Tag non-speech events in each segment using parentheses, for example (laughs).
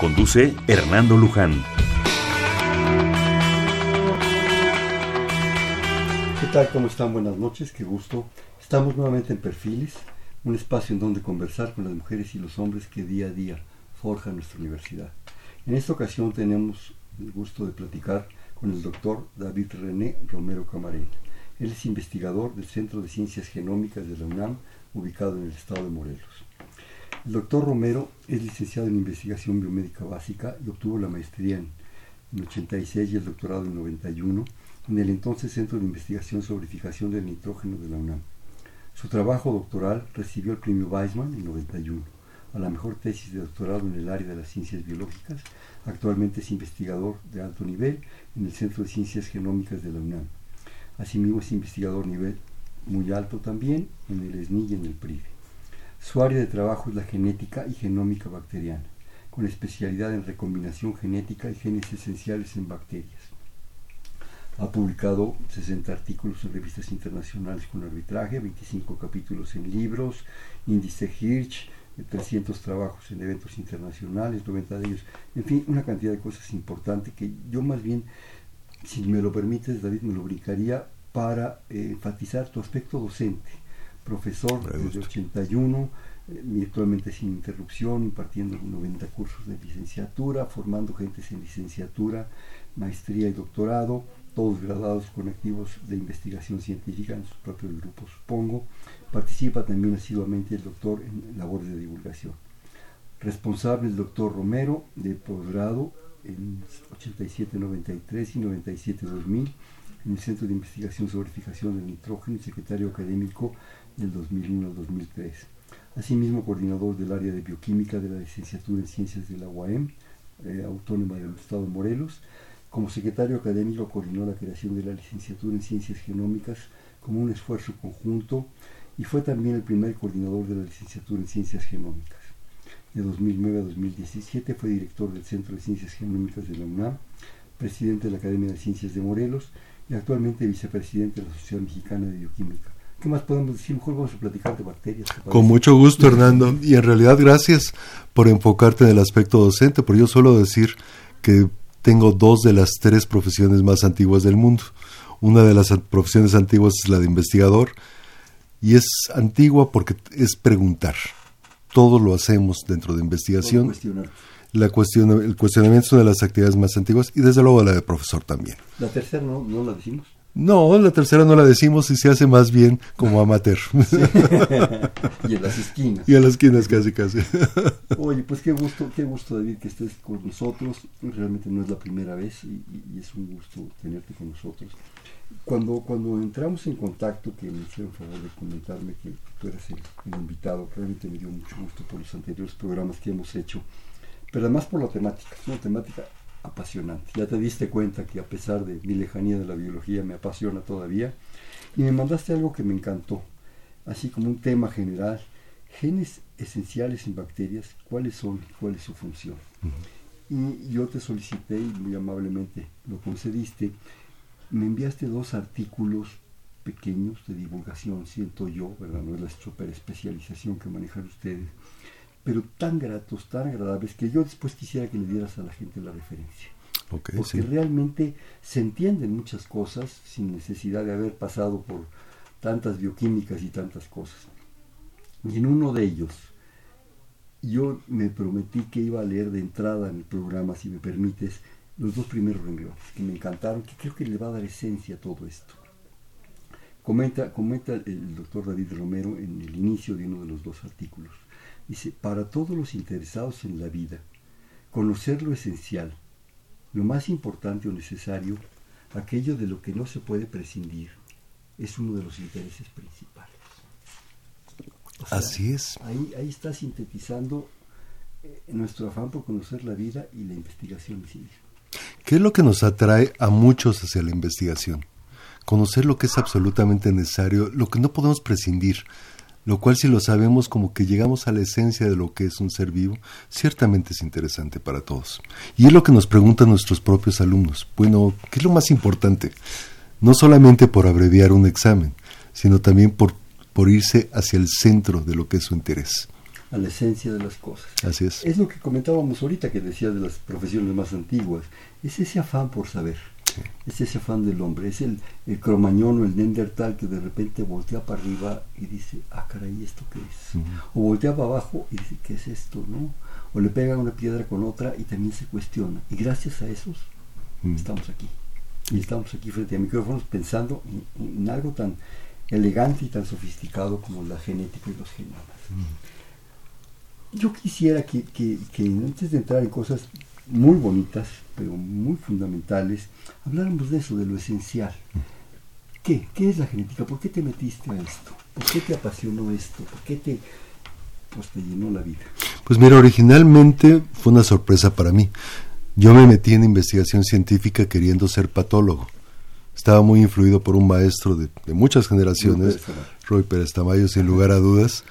Conduce Hernando Luján. ¿Qué tal? ¿Cómo están? Buenas noches, qué gusto. Estamos nuevamente en Perfiles, un espacio en donde conversar con las mujeres y los hombres que día a día forjan nuestra universidad. En esta ocasión tenemos el gusto de platicar con el doctor David René Romero Camarena. Él es investigador del Centro de Ciencias Genómicas de la UNAM, ubicado en el estado de Morelos. El doctor Romero es licenciado en investigación biomédica básica y obtuvo la maestría en, 86 y el doctorado en 91 en el entonces Centro de Investigación sobre Fijación del Nitrógeno de la UNAM. Su trabajo doctoral recibió el premio Weizmann en 91 a la mejor tesis de doctorado en el área de las ciencias biológicas. Actualmente es investigador de alto nivel en el Centro de Ciencias Genómicas de la UNAM. Asimismo es investigador nivel muy alto también en el SNI y en el PRIVE. Su área de trabajo es la genética y genómica bacteriana, con especialidad en recombinación genética y genes esenciales en bacterias. Ha publicado 60 artículos en revistas internacionales con arbitraje, 25 capítulos en libros, índice Hirsch, 300 trabajos en eventos internacionales, 90 de ellos, en fin, una cantidad de cosas importantes que yo más bien, si me lo permites, David, me lo brincaría para eh, enfatizar tu aspecto docente profesor desde 81, eh, actualmente sin interrupción, impartiendo 90 cursos de licenciatura, formando gentes en licenciatura, maestría y doctorado, todos graduados con activos de investigación científica en sus propios grupos, supongo. Participa también asiduamente el doctor en labores de divulgación. Responsable el doctor Romero de posgrado en 87-93 y 97-2000 en el Centro de Investigación sobre Fijación del Nitrógeno y secretario académico del 2001 al 2003. Asimismo, coordinador del área de bioquímica de la licenciatura en Ciencias de la UAM, eh, autónoma del Estado de Morelos. Como secretario académico coordinó la creación de la licenciatura en Ciencias Genómicas como un esfuerzo conjunto y fue también el primer coordinador de la licenciatura en Ciencias Genómicas. De 2009 a 2017 fue director del Centro de Ciencias Genómicas de la UNAM, presidente de la Academia de Ciencias de Morelos y actualmente vicepresidente de la Sociedad Mexicana de Bioquímica. ¿Qué más podemos decir? Mejor vamos a platicar de bacterias. Con mucho gusto, Hernando. Y en realidad, gracias por enfocarte en el aspecto docente, porque yo suelo decir que tengo dos de las tres profesiones más antiguas del mundo. Una de las profesiones antiguas es la de investigador, y es antigua porque es preguntar. Todo lo hacemos dentro de investigación. La cuestión, el cuestionamiento es una de las actividades más antiguas y desde luego la de profesor también. La tercera no, no la decimos. No, la tercera no la decimos y se hace más bien como amateur. (laughs) y en las esquinas. Y en las esquinas casi, casi. (laughs) Oye, pues qué gusto, qué gusto David que estés con nosotros. Realmente no es la primera vez y, es un gusto tenerte con nosotros. Cuando, cuando entramos en contacto, que me hicieron favor de comentarme que tú eras el, invitado, realmente me dio mucho gusto por los anteriores programas que hemos hecho, pero además por la temática, es una temática apasionante. Ya te diste cuenta que a pesar de mi lejanía de la biología me apasiona todavía. Y me mandaste algo que me encantó, así como un tema general. Genes esenciales en bacterias, ¿cuáles son y cuál es su función? Y yo te solicité y muy amablemente lo concediste. Me enviaste dos artículos pequeños de divulgación, siento yo, ¿verdad? No es la super especialización que manejan ustedes pero tan gratos, tan agradables, que yo después quisiera que le dieras a la gente la referencia. porque realmente se entienden muchas cosas sin necesidad de haber pasado por tantas bioquímicas y tantas cosas. Y en uno de ellos, yo me prometí que iba a leer de entrada en el programa, si me permites, los dos primeros renglones, que me encantaron, que creo que le va a dar esencia a todo esto. Comenta, comenta el doctor David Romero en el inicio de uno de los dos artículos. Dice, para todos los interesados en la vida, conocer lo esencial, lo más importante o necesario, aquello de lo que no se puede prescindir, es uno de los intereses principales. Así es. Ahí, ahí está sintetizando eh, nuestro afán por conocer la vida y la investigación en ¿Qué es lo que nos atrae a muchos hacia la investigación? Conocer lo que es absolutamente necesario, lo que no podemos prescindir, lo cual si lo sabemos como que llegamos a la esencia de lo que es un ser vivo, ciertamente es interesante para todos. Y es lo que nos preguntan nuestros propios alumnos. Bueno, ¿qué es lo más importante? No solamente por abreviar un examen, sino también por, por irse hacia el centro de lo que es su interés. A la esencia de las cosas. Así es. Es lo que comentábamos ahorita que decía de las profesiones más antiguas. Es ese afán por saber es ese afán del hombre, es el, el cromañón o el neandertal que de repente voltea para arriba y dice, ah, caray, ¿esto qué es? O voltea para abajo y dice, ¿qué es esto? no O le pega una piedra con otra y también se cuestiona. Y gracias a esos estamos aquí. Y estamos aquí frente a micrófonos pensando en, algo tan elegante y tan sofisticado como la genética y los genomas. Yo quisiera que, que, que antes de entrar en cosas muy bonitas, pero muy fundamentales, habláramos de eso, de lo esencial. ¿Qué? ¿Qué es la genética? ¿Por qué te metiste a esto? ¿Por qué te apasionó esto? ¿Por qué te, pues, te llenó la vida? Pues mira, originalmente fue una sorpresa para mí. Yo me metí en investigación científica queriendo ser patólogo. Estaba muy influido por un maestro de, muchas generaciones, Roy Pérez Tamayo, sin lugar a dudas.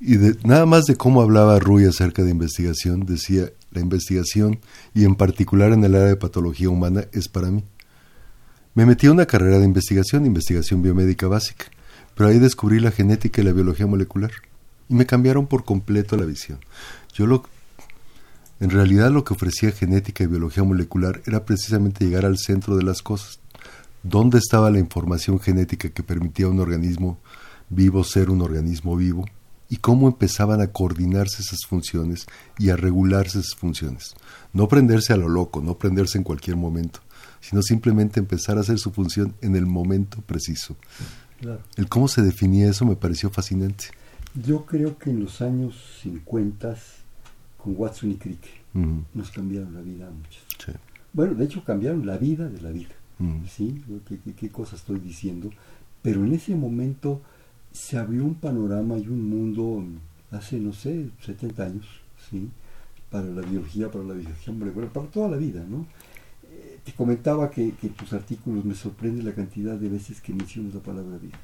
Y de, nada más de cómo hablaba Rui acerca de investigación, decía, la investigación, y en particular en el área de patología humana, es para mí. Me metí a una carrera de investigación, investigación biomédica básica, pero ahí descubrí la genética y la biología molecular, y me cambiaron por completo la visión. Yo lo, en realidad lo que ofrecía genética y biología molecular era precisamente llegar al centro de las cosas. ¿Dónde estaba la información genética que permitía a un organismo vivo ser un organismo vivo? Y cómo empezaban a coordinarse esas funciones y a regularse esas funciones. No prenderse a lo loco, no prenderse en cualquier momento, sino simplemente empezar a hacer su función en el momento preciso. El cómo se definía eso me pareció fascinante. Yo creo que en los años 50, con Watson y Crick, nos cambiaron la vida a muchos. Bueno, de hecho cambiaron la vida de la vida. ¿Sí? ¿Qué, qué cosa estoy diciendo? Pero en ese momento se abrió un panorama y un mundo hace, no sé, 70 años, ¿sí? Para la biología, para la biología molecular, para toda la vida, ¿no? Eh, te comentaba que, que, tus artículos me sorprende la cantidad de veces que mencionas la palabra vida.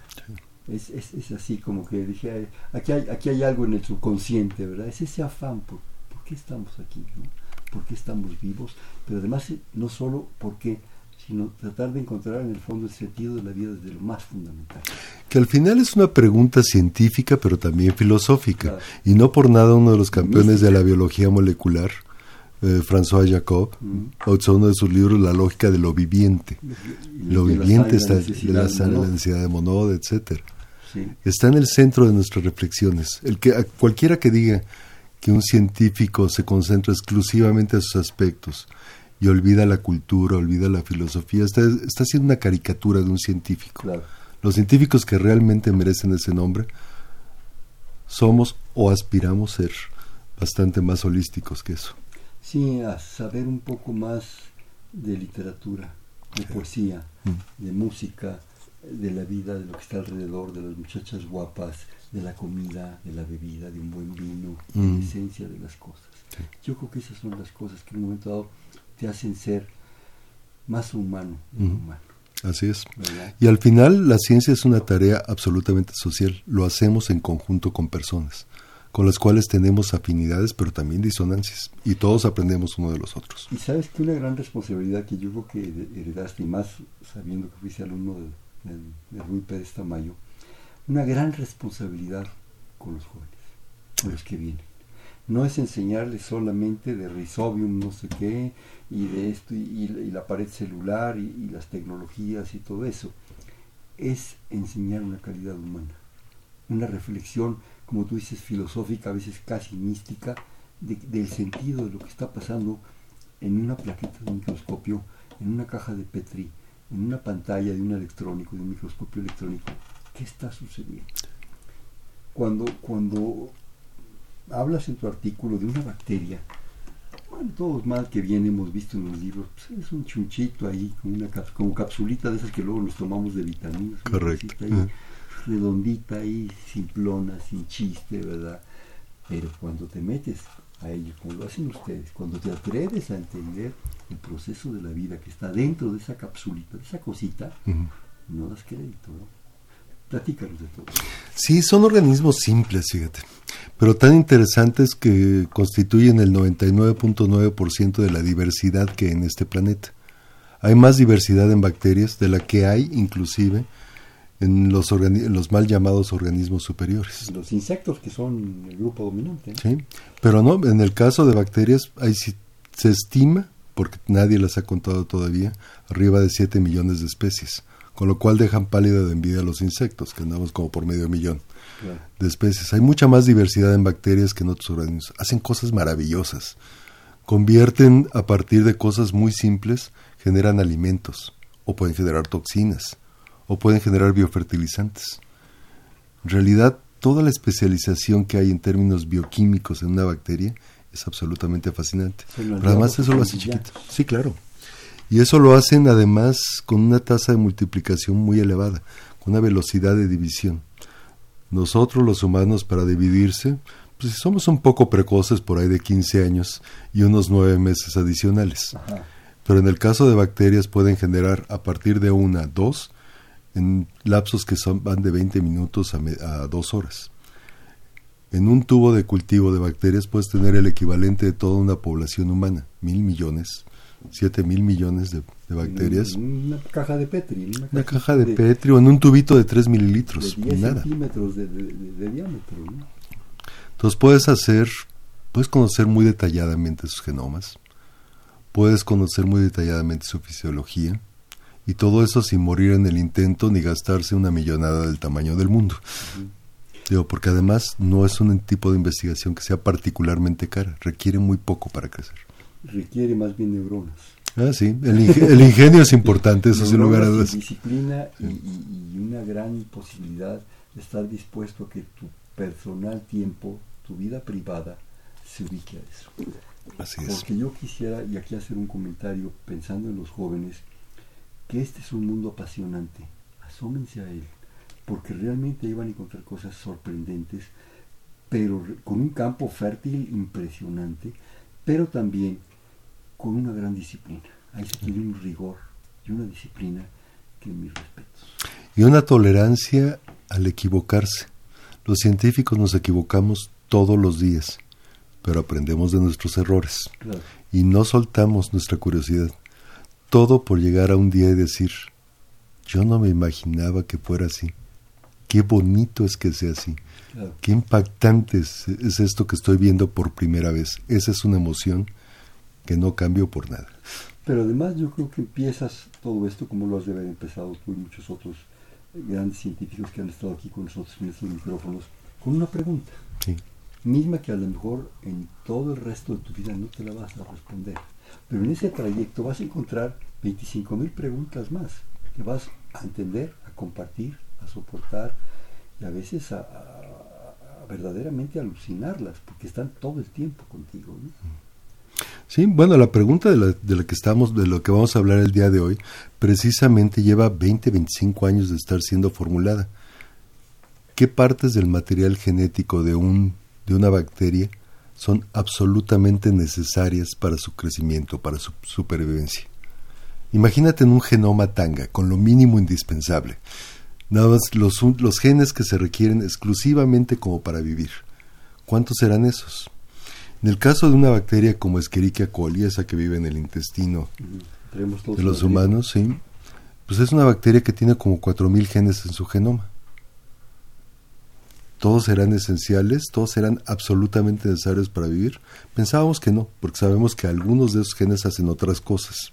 Es, es, es, así como que dije, aquí hay, aquí hay algo en el subconsciente, ¿verdad? Es ese afán por, por qué estamos aquí, ¿no? ¿Por qué estamos vivos? Pero además eh, no solo porque sino tratar de encontrar en el fondo el sentido de la vida desde lo más fundamental. Que al final es una pregunta científica, pero también filosófica. Y no por nada uno de los campeones de la biología molecular, eh, François Jacob, uh uno de sus libros, La lógica de lo viviente. lo viviente está de la sal, la densidad de Monod, etcétera. Está en el centro de nuestras reflexiones. El que cualquiera que diga que un científico se concentra exclusivamente en sus aspectos y olvida la cultura, olvida la filosofía, está, está haciendo una caricatura de un científico. Los científicos que realmente merecen ese nombre somos o aspiramos ser bastante más holísticos que eso. Sí, a saber un poco más de literatura, de poesía, mm. de música, de la vida, de lo que está alrededor, de las muchachas guapas, de la comida, de la bebida, de un buen vino, de la mm. esencia de las cosas. Yo creo que esas son las cosas que en un momento dado te hacen ser más humano. humano. Así es. Y al final la ciencia es una tarea absolutamente social. Lo hacemos en conjunto con personas, con las cuales tenemos afinidades, pero también disonancias. Y todos aprendemos uno de los otros. Y sabes que una gran responsabilidad que yo creo que heredaste, y más sabiendo que fuiste alumno de, de, Rui Pérez Tamayo, una gran responsabilidad con los jóvenes, con los que vienen. No es enseñarles solamente de risobium, no sé qué, y de esto y, la pared celular y, las tecnologías y todo eso, es enseñar una calidad humana, una reflexión, como tú dices, filosófica, a veces casi mística, del sentido de lo que está pasando en una plaqueta de microscopio, en una caja de Petri, en una pantalla de un electrónico, de un microscopio electrónico. ¿Qué está sucediendo? Cuando, cuando hablas en tu artículo de una bacteria todos mal que bien hemos visto en los libros, pues, es un chunchito ahí, como una como capsulita de esas que luego nos tomamos de vitaminas. Correcto. Redondita ahí, simplona, sin chiste, ¿verdad? Pero cuando te metes a ello, como lo hacen ustedes, cuando te atreves a entender el proceso de la vida que está dentro de esa capsulita, de esa cosita, no das crédito, ¿no? Platícanos de todo. Sí, son organismos simples, fíjate, pero tan interesantes que constituyen el 99.9% de la diversidad que hay en este planeta. Hay más diversidad en bacterias de la que hay inclusive en los, los mal llamados organismos superiores. Los insectos que son el grupo dominante. Sí, pero no, en el caso de bacterias hay, se estima, porque nadie las ha contado todavía, arriba de 7 millones de especies, con lo cual dejan pálida de envidia a los insectos, que andamos como por medio millón de especies. Hay mucha más diversidad en bacterias que en otros organismos. Hacen cosas maravillosas. Convierten a partir de cosas muy simples, generan alimentos o pueden generar toxinas o pueden generar biofertilizantes. En realidad, toda la especialización que hay en términos bioquímicos en una bacteria es absolutamente fascinante. Pero además eso lo hace chiquito. Sí, claro. Y eso lo hacen además con una tasa de multiplicación muy elevada, con una velocidad de división. Nosotros los humanos para dividirse, pues somos un poco precoces por ahí de 15 años y unos 9 meses adicionales. Pero en el caso de bacterias pueden generar a partir de una, dos, en lapsos que son, van de 20 minutos a, a dos horas. En un tubo de cultivo de bacterias puedes tener el equivalente de toda una población humana, mil millones, siete mil millones de, bacterias. Una caja de Petri. Una, caja de, Petri o en un tubito de 3 mililitros. De 10 centímetros de, diámetro. Entonces puedes hacer, puedes conocer muy detalladamente sus genomas, puedes conocer muy detalladamente su fisiología, y todo eso sin morir en el intento ni gastarse una millonada del tamaño del mundo. Digo, porque además no es un tipo de investigación que sea particularmente cara, requiere muy poco para crecer. Requiere más bien neuronas. Ah, sí, el, ingenio es importante, eso sin lugar a dudas. Disciplina y, y, una gran posibilidad de estar dispuesto a que tu personal tiempo, tu vida privada, se ubique a eso. Así es. Porque yo quisiera, y aquí hacer un comentario pensando en los jóvenes, que este es un mundo apasionante. Asómense a él, porque realmente ahí van a encontrar cosas sorprendentes, pero con un campo fértil impresionante, pero también con una gran disciplina. Ahí se tiene un rigor y una disciplina que mis respetos. Y una tolerancia al equivocarse. Los científicos nos equivocamos todos los días, pero aprendemos de nuestros errores y no soltamos nuestra curiosidad. Todo por llegar a un día y decir, yo no me imaginaba que fuera así. Qué bonito es que sea así. Qué impactante es, esto que estoy viendo por primera vez. Esa es una emoción que no cambio por nada. Pero además yo creo que empiezas todo esto como lo has de haber empezado tú y muchos otros grandes científicos que han estado aquí con nosotros en estos micrófonos, con una pregunta. Misma que a lo mejor en todo el resto de tu vida no te la vas a responder. Pero en ese trayecto vas a encontrar 25 mil preguntas más que vas a entender, a compartir, a soportar y a veces a, verdaderamente alucinarlas porque están todo el tiempo contigo. Sí, bueno, la pregunta de la, de la, que estamos, de lo que vamos a hablar el día de hoy, precisamente lleva 20, 25 años de estar siendo formulada. ¿Qué partes del material genético de un de una bacteria son absolutamente necesarias para su crecimiento, para su supervivencia. Imagínate en un genoma tanga, con lo mínimo indispensable. Nada más los, los genes que se requieren exclusivamente como para vivir. ¿Cuántos serán esos? En el caso de una bacteria como Escherichia coli, esa que vive en el intestino de los humanos, sí, pues es una bacteria que tiene como 4.000 genes en su genoma todos serán esenciales, todos serán absolutamente necesarios para vivir. Pensábamos que no, porque sabemos que algunos de esos genes hacen otras cosas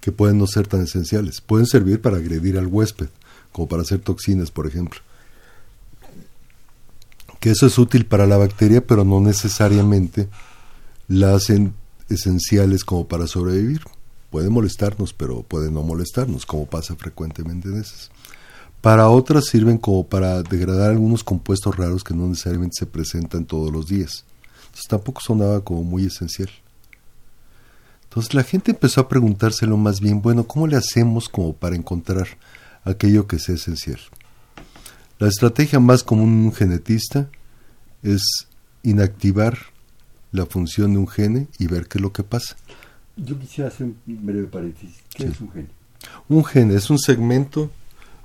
que pueden no ser tan esenciales. Pueden servir para agredir al huésped, como para hacer toxinas, por ejemplo. Que eso es útil para la bacteria, pero no necesariamente la hacen esenciales como para sobrevivir. Puede molestarnos, pero puede no molestarnos, como pasa frecuentemente en esas. Para otras sirven como para degradar algunos compuestos raros que no necesariamente se presentan todos los días. Entonces tampoco sonaba como muy esencial. Entonces la gente empezó a preguntárselo más bien, bueno, ¿cómo le hacemos como para encontrar aquello que sea esencial? La estrategia más común de un genetista es inactivar la función de un gene y ver qué es lo que pasa. Yo quisiera hacer un breve paréntesis. ¿Qué es un gene? Un gene es un segmento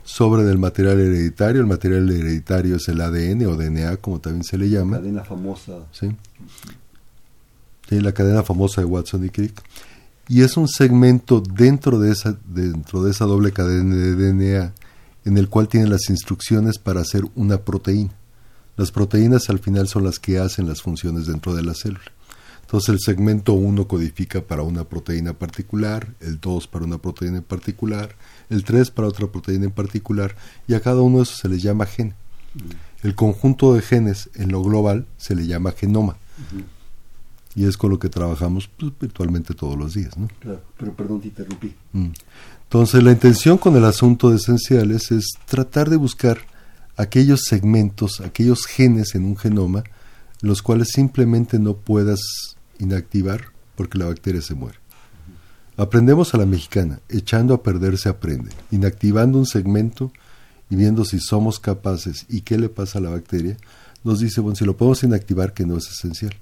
sobre del material hereditario. El material hereditario es el ADN o DNA, como también se le llama. La cadena famosa. Sí. sí. la cadena famosa de Watson y Crick. Y es un segmento dentro de esa, dentro de esa doble cadena de DNA en el cual tiene las instrucciones para hacer una proteína. Las proteínas al final son las que hacen las funciones dentro de la célula. Entonces el segmento 1 codifica para una proteína particular, el 2 para una proteína en particular, el 3 para otra proteína en particular, y a cada uno de esos se les llama gen. El conjunto de genes en lo global se le llama genoma. Y es con lo que trabajamos pues, virtualmente todos los días. ¿no? Claro, pero perdón, te interrumpí. Mm. Entonces la intención con el asunto de esenciales es tratar de buscar aquellos segmentos, aquellos genes en un genoma, los cuales simplemente no puedas inactivar porque la bacteria se muere. Aprendemos a la mexicana, echando a perder se aprende, inactivando un segmento y viendo si somos capaces y qué le pasa a la bacteria, nos dice, bueno, si lo podemos inactivar, que no es esencial.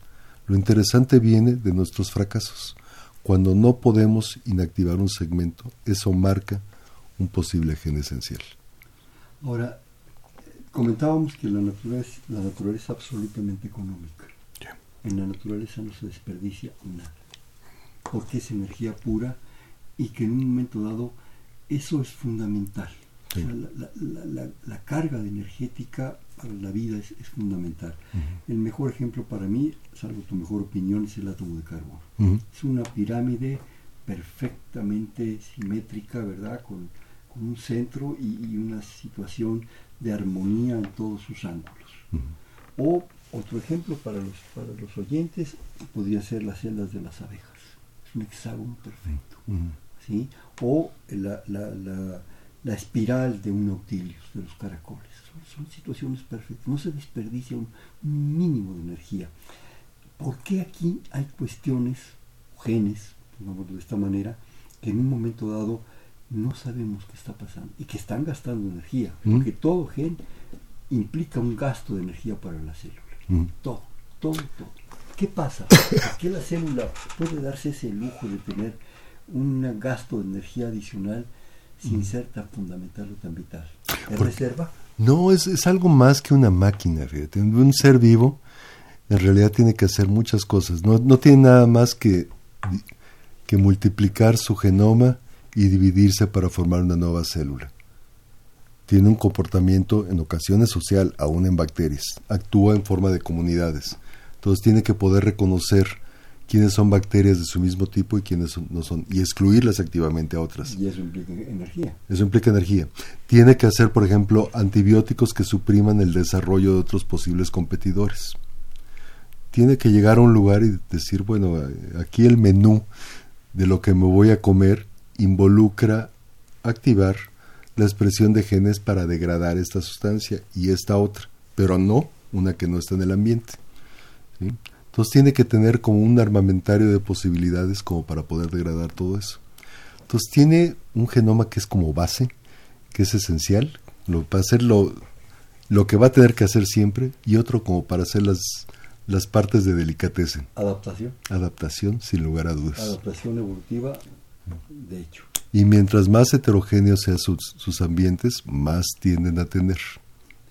Lo interesante viene de nuestros fracasos. Cuando no podemos inactivar un segmento, eso marca un posible gen esencial. Ahora, comentábamos que la naturaleza, la naturaleza es absolutamente económica. En la naturaleza no se desperdicia nada porque es energía pura y que en un momento dado eso es fundamental. La, carga de energética para la vida es, fundamental. El mejor ejemplo para mí, salvo tu mejor opinión, es el átomo de carbono. Es una pirámide perfectamente simétrica, ¿verdad? Con, un centro y, una situación de armonía en todos sus ángulos. O otro ejemplo para los, para los oyentes podría ser las celdas de las abejas un hexágono perfecto. ¿sí? O la, la, la, espiral de un nautilus, de los caracoles. Son, situaciones perfectas. No se desperdicia un, mínimo de energía. ¿Por qué aquí hay cuestiones, genes, digámoslo de esta manera, que en un momento dado no sabemos qué está pasando y que están gastando energía? Porque todo gen implica un gasto de energía para la célula. Todo, todo, todo. ¿Qué pasa? ¿Por qué la célula puede darse ese lujo de tener un gasto de energía adicional sin ser tan fundamental o tan vital? ¿Es reserva? No, es, es, algo más que una máquina, fíjate. Un ser vivo en realidad tiene que hacer muchas cosas. No, no tiene nada más que, que multiplicar su genoma y dividirse para formar una nueva célula. Tiene un comportamiento en ocasiones social, aún en bacterias. Actúa en forma de comunidades. Entonces tiene que poder reconocer quiénes son bacterias de su mismo tipo y quiénes no son, y excluirlas activamente a otras. Y eso implica energía. Eso implica energía. Tiene que hacer, por ejemplo, antibióticos que supriman el desarrollo de otros posibles competidores. Tiene que llegar a un lugar y decir, bueno, aquí el menú de lo que me voy a comer involucra activar la expresión de genes para degradar esta sustancia y esta otra, pero no una que no está en el ambiente. Entonces tiene que tener como un armamentario de posibilidades como para poder degradar todo eso. Entonces tiene un genoma que es como base, que es esencial, lo, para hacer lo, lo que va a tener que hacer siempre, y otro como para hacer las, las partes de delicatecen. Adaptación. Adaptación, sin lugar a dudas. Adaptación evolutiva, de hecho. Y mientras más heterogéneos sean sus, sus ambientes, más tienden a tener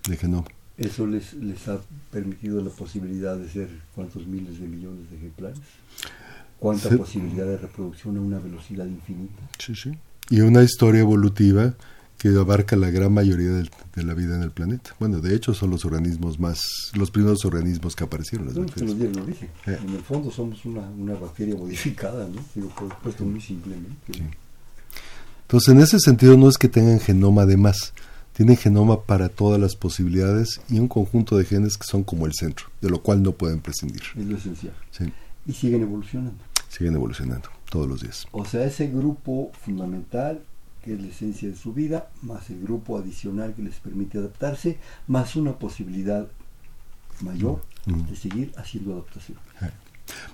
de genoma. ¿Eso les, les ha permitido la posibilidad de ser cuántos miles de millones de ejemplares? ¿Cuánta posibilidad de reproducción a una velocidad infinita? Sí, sí. Y una historia evolutiva que abarca la gran mayoría de, la vida en el planeta. Bueno, de hecho son los organismos más, los primeros organismos que aparecieron. Las no, lo dije. Eh. En el fondo somos una, una bacteria modificada, ¿no? Digo, puesto muy simplemente. Entonces, en ese sentido no es que tengan genoma de más, tienen genoma para todas las posibilidades y un conjunto de genes que son como el centro, de lo cual no pueden prescindir. Es lo esencial. Y siguen evolucionando. Siguen evolucionando todos los días. O sea, ese grupo fundamental que es la esencia de su vida, más el grupo adicional que les permite adaptarse, más una posibilidad mayor mm. Mm. de seguir haciendo adaptación.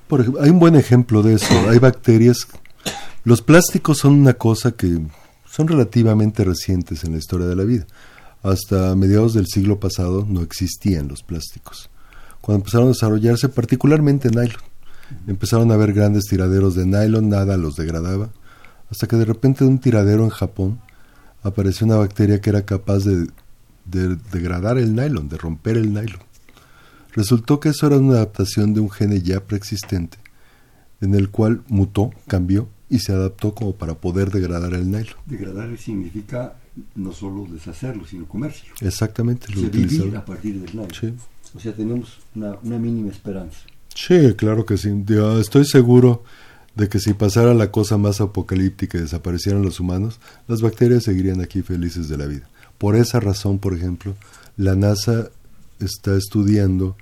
Por ejemplo, hay un buen ejemplo de eso. Hay bacterias. Los plásticos son una cosa que son relativamente recientes en la historia de la vida. Hasta mediados del siglo pasado no existían los plásticos. cuando empezaron a desarrollarse, particularmente nylon. Empezaron a haber grandes tiraderos de nylon, nada los degradaba, hasta que de repente de un tiradero en Japón apareció una bacteria que era capaz de, de degradar el nylon, de romper el nylon. Resultó que eso era una adaptación de un gene ya preexistente, en el cual mutó, cambió y se adaptó como para poder degradar el nylon. Degradar significa no solo deshacerlo, sino comercio. Exactamente, lo vivir a partir del nylon. Sí. O sea, tenemos una, una, mínima esperanza. Sí, claro que sí. estoy seguro de que si pasara la cosa más apocalíptica y desaparecieran los humanos, las bacterias seguirían aquí felices de la vida. Por esa razón, por ejemplo, la NASA está estudiando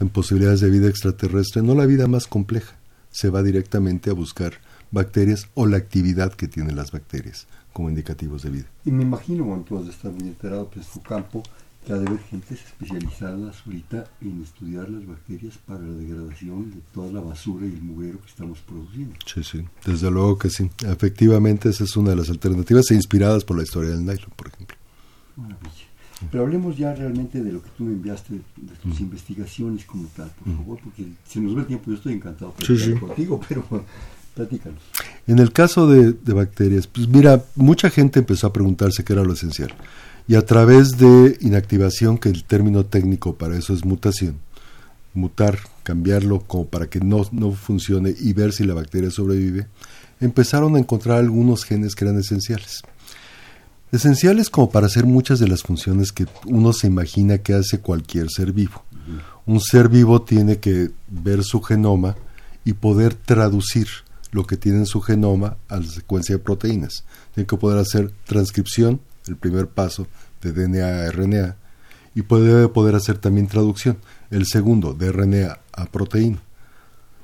en posibilidades de vida extraterrestre, no la vida más compleja, se va directamente a buscar bacterias o la actividad que tienen las bacterias como indicativos de vida. Y me imagino, bueno, tú has de estar muy enterado, pues tu campo, que ha de haber gentes especializadas ahorita en estudiar las bacterias para la degradación de toda la basura y el mugrero que estamos produciendo. Sí, sí, desde luego que sí. Efectivamente, esa es una de las alternativas e inspiradas por la historia del nylon, por ejemplo. Maravilla. Pero hablemos ya realmente de lo que tú me enviaste, de tus investigaciones como tal, por favor, porque si nos ve el tiempo, yo estoy encantado de contigo, (laughs) pero platícanos. En el caso de, de, bacterias, pues mira, mucha gente empezó a preguntarse qué era lo esencial. Y a través de inactivación, que el término técnico para eso es mutación, mutar, cambiarlo como para que no, no funcione y ver si la bacteria sobrevive, empezaron a encontrar algunos genes que eran esenciales esenciales como para hacer muchas de las funciones que uno se imagina que hace cualquier ser vivo. Un ser vivo tiene que ver su genoma y poder traducir lo que tiene en su genoma a la secuencia de proteínas. Tiene que poder hacer transcripción, el primer paso de DNA a RNA, y debe poder hacer también traducción, el segundo, de RNA a proteína.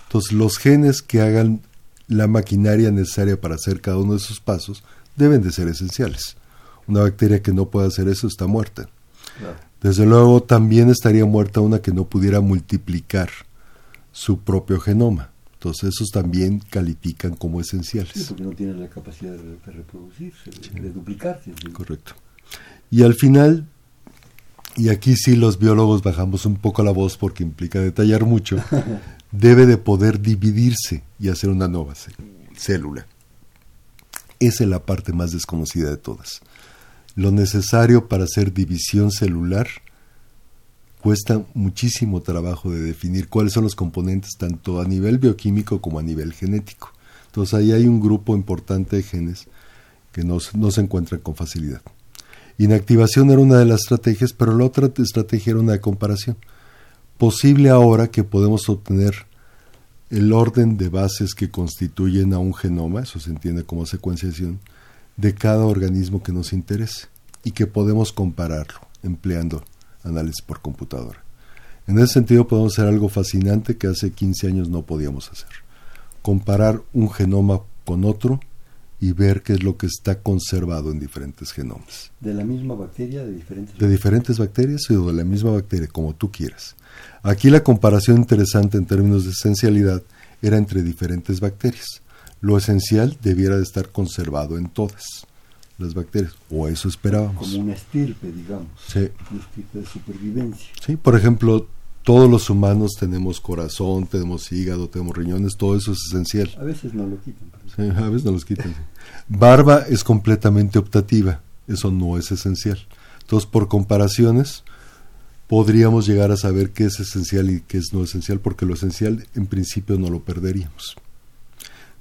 Entonces, los genes que hagan la maquinaria necesaria para hacer cada uno de esos pasos deben de ser esenciales. Una bacteria que no pueda hacer eso está muerta. Desde luego también estaría muerta una que no pudiera multiplicar su propio genoma. Entonces esos también califican como esenciales. Sí, porque no tienen la capacidad de, reproducirse, de, duplicarse. Correcto. Y al final, y aquí sí los biólogos bajamos un poco la voz porque implica detallar mucho, (laughs) debe de poder dividirse y hacer una nueva célula. Esa es la parte más desconocida de todas lo necesario para hacer división celular cuesta muchísimo trabajo de definir cuáles son los componentes tanto a nivel bioquímico como a nivel genético. Entonces ahí hay un grupo importante de genes que no, no se encuentran con facilidad. Inactivación era una de las estrategias, pero la otra estrategia era una de comparación. Posible ahora que podemos obtener el orden de bases que constituyen a un genoma, eso se entiende como secuenciación, de cada organismo que nos interese y que podemos compararlo empleando análisis por computadora. En ese sentido podemos hacer algo fascinante que hace 15 años no podíamos hacer. Comparar un genoma con otro y ver qué es lo que está conservado en diferentes genomas. ¿De la misma bacteria, de diferentes De diferentes bacterias o de la misma bacteria, como tú quieras. Aquí la comparación interesante en términos de esencialidad era entre diferentes bacterias lo esencial debiera de estar conservado en todas las bacterias, o eso esperábamos. Como una estirpe, digamos. Sí. Una estirpe de supervivencia. Sí, por ejemplo, todos los humanos tenemos corazón, tenemos hígado, tenemos riñones, todo eso es esencial. A veces no lo quitan. Sí, a veces no los quitan. Barba es completamente optativa, eso no es esencial. Entonces, por comparaciones, podríamos llegar a saber qué es esencial y qué es no esencial, porque lo esencial en principio no lo perderíamos.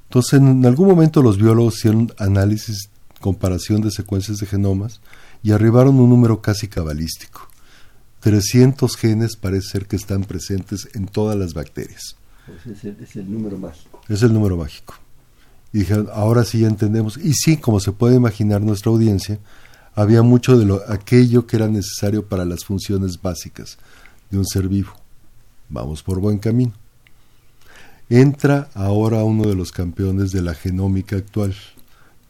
Entonces, en algún momento los biólogos hicieron análisis, comparación de secuencias de genomas y arribaron a un número casi cabalístico. 300 genes parece ser que están presentes en todas las bacterias. Pues es, el, número mágico. Es el número mágico. Y dijeron, ahora sí ya entendemos. Y sí, como se puede imaginar nuestra audiencia, había mucho de lo, aquello que era necesario para las funciones básicas de un ser vivo. Vamos por buen camino entra ahora uno de los campeones de la genómica actual,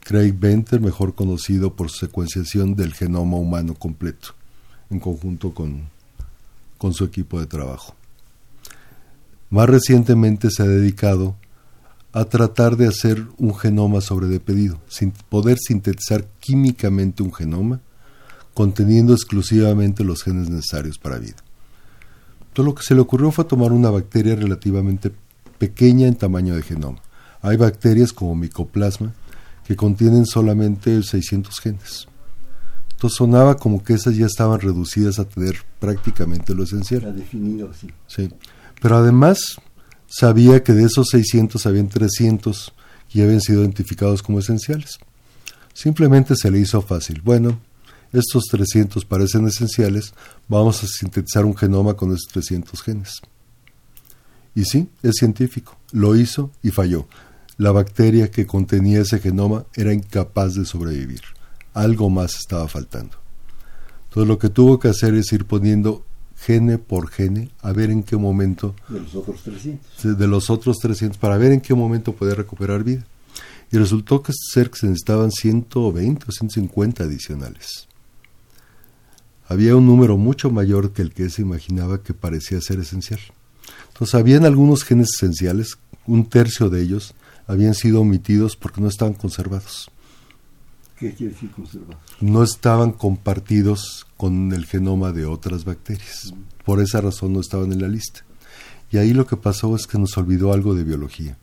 Craig Venter, mejor conocido por su secuenciación del genoma humano completo, en conjunto con, con su equipo de trabajo. Más recientemente se ha dedicado a tratar de hacer un genoma sobre de pedido, sin poder sintetizar químicamente un genoma conteniendo exclusivamente los genes necesarios para vida. Entonces lo que se le ocurrió fue tomar una bacteria relativamente pequeña en tamaño de genoma. Hay bacterias como micoplasma que contienen solamente 600 genes. Entonces sonaba como que esas ya estaban reducidas a tener prácticamente lo esencial. Definido, sí. Sí. Pero además sabía que de esos 600 habían 300 que ya habían sido identificados como esenciales. Simplemente se le hizo fácil. Bueno, estos 300 parecen esenciales, vamos a sintetizar un genoma con esos 300 genes. Y sí, es científico, lo hizo y falló. La bacteria que contenía ese genoma era incapaz de sobrevivir. Algo más estaba faltando. Entonces lo que tuvo que hacer es ir poniendo gene por gene a ver en qué momento De los otros 300. de los otros 300 para ver en qué momento podía recuperar vida. Y resultó que ser que se necesitaban 120 o 150 adicionales. Había un número mucho mayor que el que se imaginaba que parecía ser esencial. Entonces, habían algunos genes esenciales, un tercio de ellos habían sido omitidos porque no estaban conservados. ¿Qué quiere decir conservado? No estaban compartidos con el genoma de otras bacterias. Por esa razón no estaban en la lista. Y ahí lo que pasó es que nos olvidó algo de biología.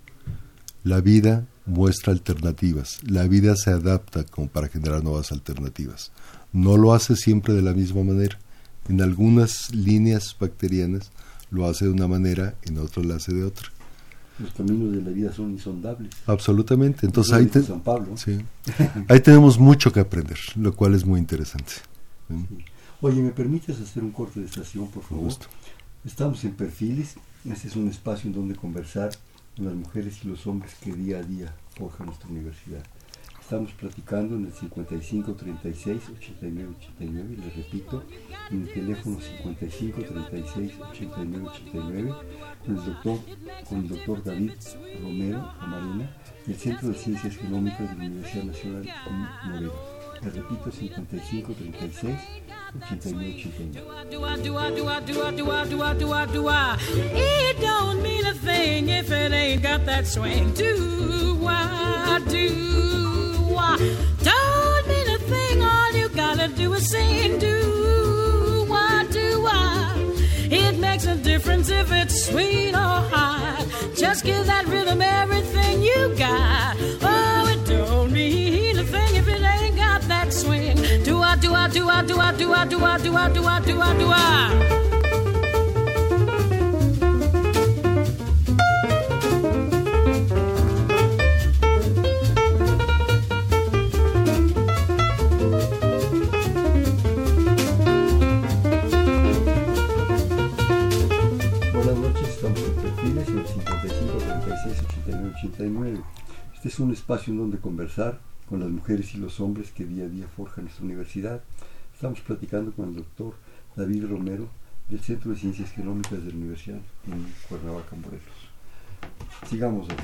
La vida muestra alternativas. La vida se adapta como para generar nuevas alternativas. No lo hace siempre de la misma manera. En algunas líneas bacterianas lo hace de una manera, en otras lo hace de otra. Los caminos de la vida son insondables. Absolutamente. Entonces ahí, te- San Pablo. sí. ahí tenemos mucho que aprender, lo cual es muy interesante. Oye, ¿me permites hacer un corte de estación, por favor? gusto. Estamos en Perfiles. Este es un espacio en donde conversar con las mujeres y los hombres que día a día forjan nuestra universidad. Estamos platicando en el 55 36 89 89, les repito, en el teléfono 55 36 89 89, con el doctor, con el doctor David Romero Camarena, del Centro de Ciencias Genómicas de la Universidad Nacional en Morelos. Les repito, 55 36 89 89. Don't mean a thing. All you gotta do is sing. Do I do I It makes a difference if it's sweet or high. Just give that rhythm everything you got. Oh, it don't mean a thing if it ain't got that swing. Do I do I do I do I do I do I do I do I do I do I 36 89 89. Este es un espacio en donde conversar con las mujeres y los hombres que día a día forjan nuestra universidad. Estamos platicando con el doctor David Romero del Centro de Ciencias Genómicas de la Universidad en Cuernavaca, Morelos. Sigamos, David.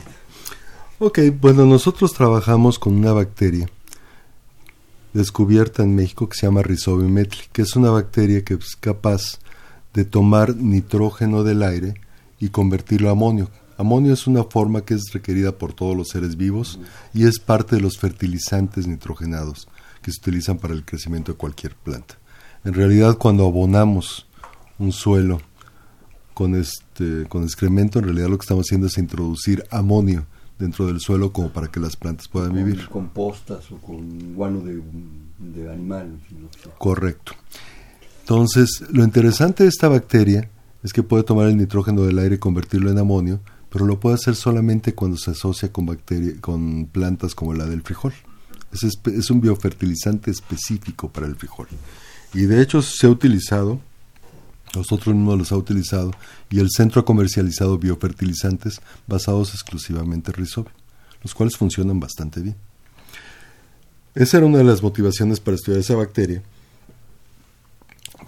Ok, bueno, nosotros trabajamos con una bacteria descubierta en México que se llama Rhizobium metli, que es una bacteria que es capaz de tomar nitrógeno del aire y convertirlo a amonio. Amonio es una forma que es requerida por todos los seres vivos y es parte de los fertilizantes nitrogenados que se utilizan para el crecimiento de cualquier planta. En realidad, cuando abonamos un suelo con este con excremento, en realidad lo que estamos haciendo es introducir amonio dentro del suelo como para que las plantas puedan Con vivir. compostas o con guano de, de animal. Correcto. Entonces, lo interesante de esta bacteria es que puede tomar el nitrógeno del aire y convertirlo en amonio, pero lo puede hacer solamente cuando se asocia con con plantas como la del frijol. Es un biofertilizante específico para el frijol. Y de hecho se ha utilizado, nosotros mismos los ha utilizado, y el centro ha comercializado biofertilizantes basados exclusivamente en rizobio, los cuales funcionan bastante bien. Esa era una de las motivaciones para estudiar esa bacteria.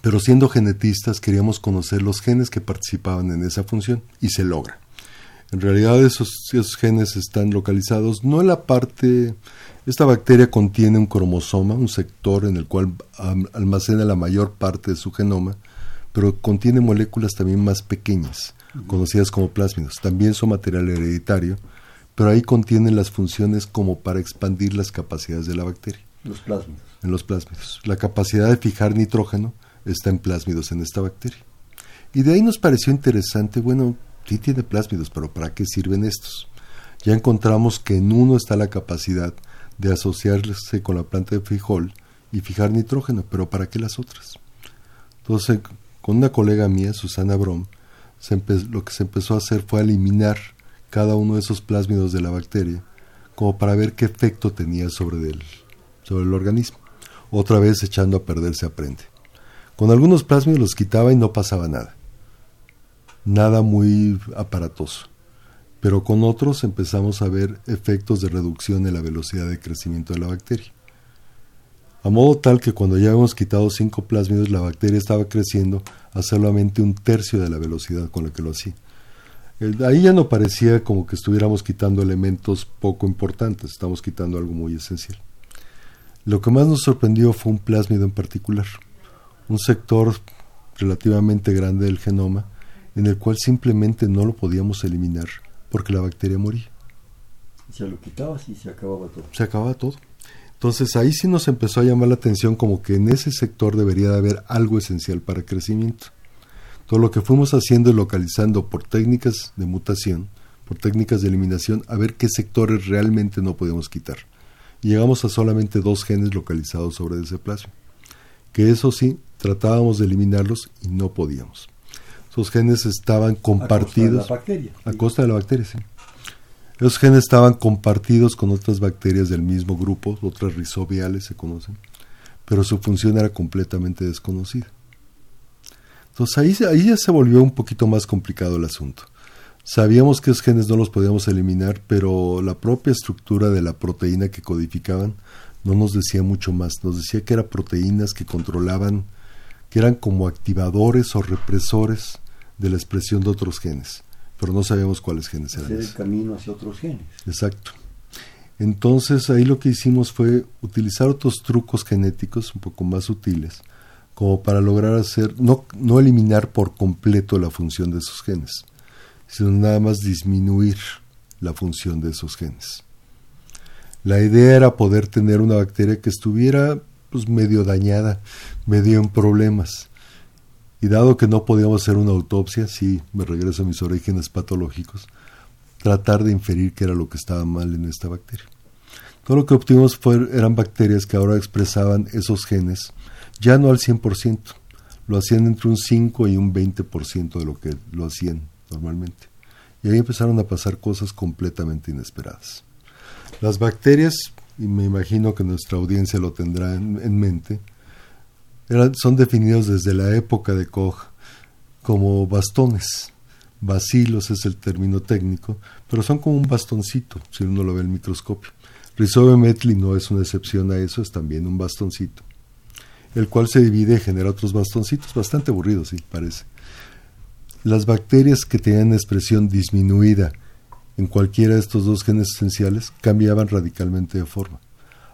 Pero siendo genetistas queríamos conocer los genes que participaban en esa función y se logra. En realidad esos, esos genes están localizados no en la parte... Esta bacteria contiene un cromosoma, un sector en el cual almacena la mayor parte de su genoma, pero contiene moléculas también más pequeñas, conocidas como plásmidos. También son material hereditario, pero ahí contienen las funciones como para expandir las capacidades de la bacteria Los plásmidos. en los plásmidos. La capacidad de fijar nitrógeno está en plásmidos en esta bacteria. Y de ahí nos pareció interesante, bueno, sí tiene plásmidos, pero ¿para qué sirven estos? Ya encontramos que en uno está la capacidad de asociarse con la planta de frijol y fijar nitrógeno, pero ¿para qué las otras? Entonces, con una colega mía, Susana Brom, lo que se empezó a hacer fue eliminar cada uno de esos plásmidos de la bacteria, como para ver qué efecto tenía sobre el, sobre el organismo. Otra vez echando a perder se aprende. Con algunos plásmidos los quitaba y no pasaba nada. Nada muy aparatoso. Pero con otros empezamos a ver efectos de reducción en la velocidad de crecimiento de la bacteria. A modo tal que cuando ya habíamos quitado cinco plásmidos, la bacteria estaba creciendo a solamente un tercio de la velocidad con la que lo hacía. Ahí ya no parecía como que estuviéramos quitando elementos poco importantes, estamos quitando algo muy esencial. Lo que más nos sorprendió fue un plásmido en particular, un sector relativamente grande del genoma en el cual simplemente no lo podíamos eliminar porque la bacteria moría. Se lo quitabas y se acababa todo. Se acababa todo. Entonces ahí sí nos empezó a llamar la atención como que en ese sector debería de haber algo esencial para el crecimiento. Todo lo que fuimos haciendo y localizando por técnicas de mutación, por técnicas de eliminación, a ver qué sectores realmente no podemos quitar. Y llegamos a solamente dos genes localizados sobre ese plasma. Que eso sí, tratábamos de eliminarlos y no podíamos. Esos genes estaban compartidos. A costa de la bacteria. A costa de la bacteria, sí. Esos genes estaban compartidos con otras bacterias del mismo grupo, otras rizobiales se conocen, pero su función era completamente desconocida. Entonces ahí, ahí ya se volvió un poquito más complicado el asunto. Sabíamos que esos genes no los podíamos eliminar, pero la propia estructura de la proteína que codificaban no nos decía mucho más. Nos decía que eran proteínas que controlaban, que eran como activadores o represores de la expresión de otros genes pero no sabíamos cuáles genes eran. Hacer el camino hacia otros genes. Exacto. Entonces ahí lo que hicimos fue utilizar otros trucos genéticos un poco más sutiles, como para lograr hacer, no, no eliminar por completo la función de esos genes, sino nada más disminuir la función de esos genes. La idea era poder tener una bacteria que estuviera pues medio dañada, medio en problemas, y dado que no podíamos hacer una autopsia, sí, me regreso a mis orígenes patológicos, tratar de inferir qué era lo que estaba mal en esta bacteria. Todo lo que obtuvimos fue, eran bacterias que ahora expresaban esos genes, ya no al 100%, lo hacían entre un 5 y un 20% de lo que lo hacían normalmente. Y ahí empezaron a pasar cosas completamente inesperadas. Las bacterias, y me imagino que nuestra audiencia lo tendrá en mente, son definidos desde la época de Koch como bastones. Bacilos es el término técnico, pero son como un bastoncito, si uno lo ve en el microscopio. Rhizobia metli no es una excepción a eso, es también un bastoncito, el cual se divide y genera otros bastoncitos, bastante aburridos, sí, parece. Las bacterias que tenían expresión disminuida en cualquiera de estos dos genes esenciales cambiaban radicalmente de forma.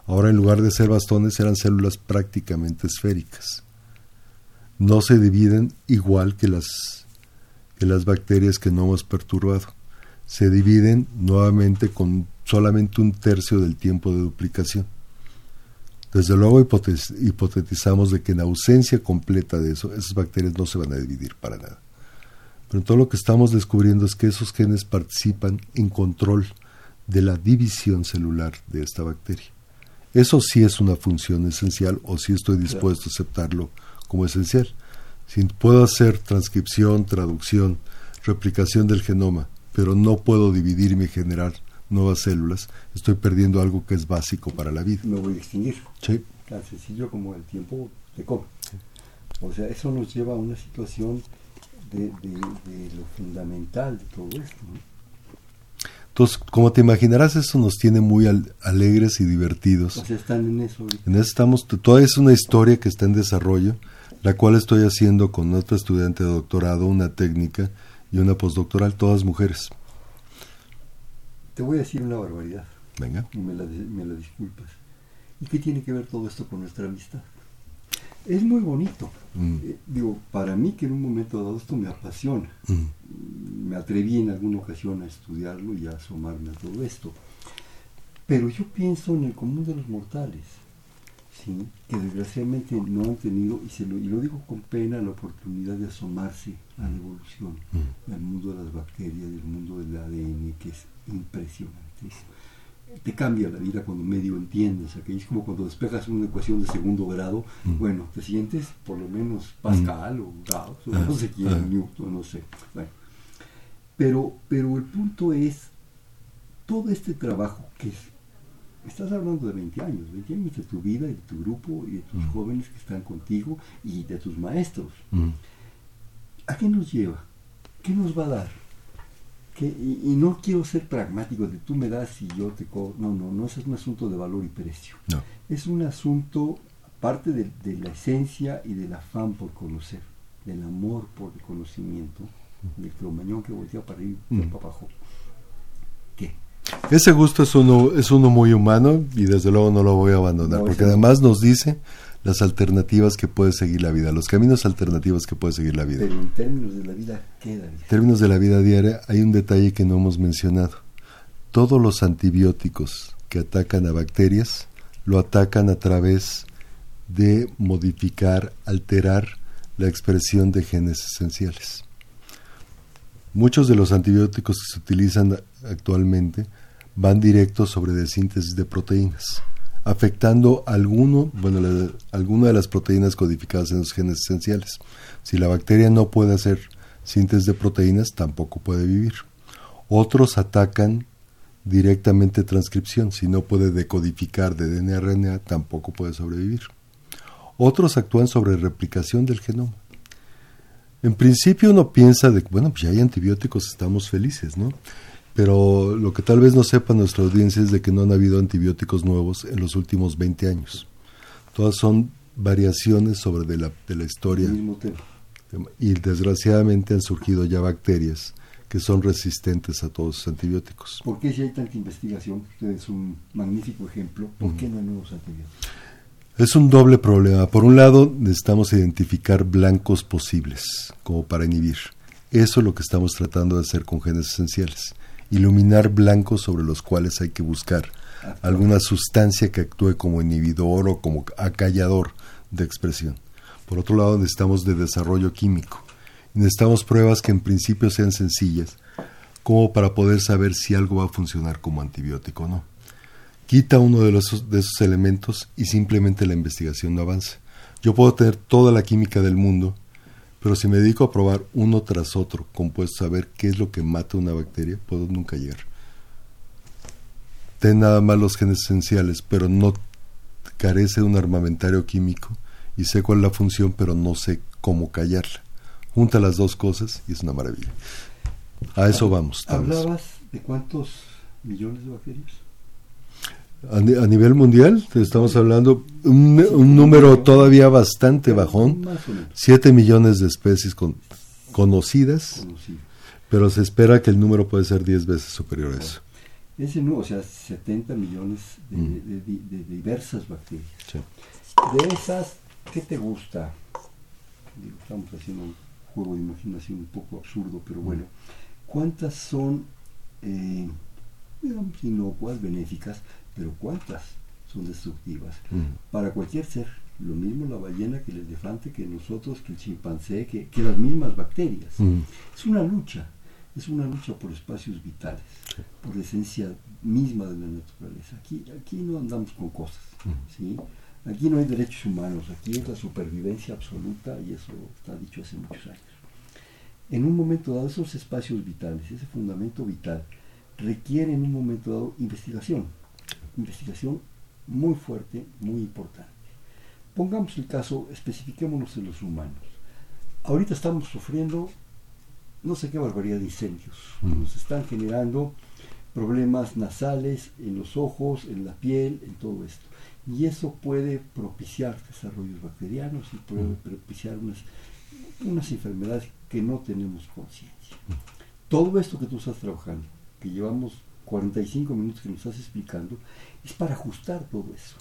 Ahora en lugar de ser bastones eran células prácticamente esféricas. No se dividen igual que las, que las bacterias que no hemos perturbado. Se dividen nuevamente con solamente un tercio del tiempo de duplicación. Desde luego hipotetizamos de que en ausencia completa de eso, esas bacterias no se van a dividir para nada. Pero todo lo que estamos descubriendo es que esos genes participan en control de la división celular de esta bacteria. Eso sí es una función esencial o sí estoy dispuesto a aceptarlo como esencial. Si puedo hacer transcripción, traducción, replicación del genoma, pero no puedo dividirme y generar nuevas células, estoy perdiendo algo que es básico para la vida. Me voy a extinguir. Sí. Tan sencillo como el tiempo de come. O sea, eso nos lleva a una situación de, lo fundamental de todo esto. Entonces, como te imaginarás, eso nos tiene muy alegres y divertidos. Sea, están en eso. En eso estamos, toda es una historia que está en desarrollo, la cual estoy haciendo con otra estudiante de doctorado, una técnica y una postdoctoral, todas mujeres. Te voy a decir una barbaridad. Venga. Y me la, me la disculpas. ¿Y qué tiene que ver todo esto con nuestra amistad? Es muy bonito. Mm. Eh, digo, para mí que en un momento dado esto me apasiona. Mm. Me atreví en alguna ocasión a estudiarlo y a asomarme a todo esto. Pero yo pienso en el común de los mortales. ¿sí? que desgraciadamente no han tenido, y, se lo, y lo digo con pena, la oportunidad de asomarse a la evolución, Mm. al mundo de las bacterias, del mundo del ADN, que es impresionante. Te cambia la vida cuando medio entiendes. Es como cuando despejas una ecuación de segundo grado, Mm. bueno, te sientes por lo menos Pascal o Gauss, o Ah, no sé quién, ah. Newton, no sé. Bueno. Pero, pero el punto es todo este trabajo que es, estás hablando de 20 años, 20 años de tu vida y de tu grupo y de tus Mm. jóvenes que están contigo y de tus maestros. Mm. ¿A qué nos lleva? ¿Qué nos va a dar? ¿Qué- Y, y no quiero ser pragmático de tú me das y yo te cobro. No, no, no ese es un asunto de valor y precio. No. Es un asunto, aparte de, de la esencia y del afán por conocer, del amor por el conocimiento, del cromañón que voltea para arriba y Mm. para abajo. ¿Qué? Ese gusto es uno, es uno muy humano y desde luego no lo voy a abandonar, porque además nos dice las alternativas que puede seguir la vida, los caminos alternativos que puede seguir la vida. Pero en términos de la vida, ¿qué? En términos de la vida diaria, hay un detalle que no hemos mencionado. Todos los antibióticos que atacan a bacterias lo atacan a través de modificar, alterar la expresión de genes esenciales. Muchos de los antibióticos que se utilizan actualmente van directos sobre de síntesis de proteínas, afectando alguno, bueno, alguna de las proteínas codificadas en los genes esenciales. Si la bacteria no puede hacer síntesis de proteínas, tampoco puede vivir. Otros atacan directamente transcripción, si no puede decodificar de DNA a RNA, tampoco puede sobrevivir. Otros actúan sobre replicación del genoma. En principio uno piensa de bueno, pues ya hay antibióticos, estamos felices, ¿no? Pero lo que tal vez no sepa nuestra audiencia es de que no han habido antibióticos nuevos en los últimos 20 años. Todas son variaciones sobre de la, de la historia y desgraciadamente han surgido ya bacterias que son resistentes a todos los antibióticos. ¿Por qué si hay tanta investigación? Usted es un magnífico ejemplo. ¿Por qué no hay nuevos antibióticos? Es un doble problema. Por un lado, necesitamos identificar blancos posibles, como para inhibir. Eso es lo que estamos tratando de hacer con genes esenciales. Iluminar blancos sobre los cuales hay que buscar alguna sustancia que actúe como inhibidor o como acallador de expresión. Por otro lado, necesitamos de desarrollo químico. Necesitamos pruebas que en principio sean sencillas, como para poder saber si algo va a funcionar como antibiótico o no quita uno de, los, de esos elementos y simplemente la investigación no avanza. Yo puedo tener toda la química del mundo, pero si me dedico a probar uno tras otro compuestos a ver qué es lo que mata una bacteria, puedo nunca llegar. Ten nada más los genes esenciales, pero no carece de un armamentario químico y sé cuál es la función, pero no sé cómo callarla. Junta las dos cosas y es una maravilla. A eso vamos. ¿Hablabas de cuántos millones de bacterias? A, ni- a nivel mundial, estamos hablando un, un número todavía bastante bajón, Más o menos. 7 millones de especies con- conocidas, pero se espera que el número puede ser 10 veces superior a eso. Ese no, o sea, 70 millones de, Mm. de- de- de diversas bacterias. Sí. De esas, ¿qué te gusta? Digo, estamos haciendo un juego de imaginación un poco absurdo, pero bueno. ¿Cuántas son, eh, digamos, inocuas, benéficas, pero cuántas son destructivas? Mm. Para cualquier ser, lo mismo la ballena que el elefante, que nosotros, que el chimpancé, que, que las mismas bacterias. Mm. Es una lucha, es una lucha por espacios vitales, por la esencia misma de la naturaleza. Aquí, aquí no andamos con cosas, ¿sí? Aquí no hay derechos humanos, aquí es la supervivencia absoluta y eso está dicho hace muchos años. En un momento dado, esos espacios vitales, ese fundamento vital, requiere en un momento dado investigación, investigación muy fuerte, muy importante. Pongamos el caso, especifiquémonos en los humanos. Ahorita estamos sufriendo no sé qué barbaridad de incendios. Mm. Nos están generando problemas nasales, en los ojos, en la piel, en todo esto. Y eso puede propiciar desarrollos bacterianos y puede Mm. propiciar unas, unas enfermedades que no tenemos conciencia. Todo esto que tú estás trabajando, que llevamos 45 minutos que nos estás explicando, es para ajustar todo eso.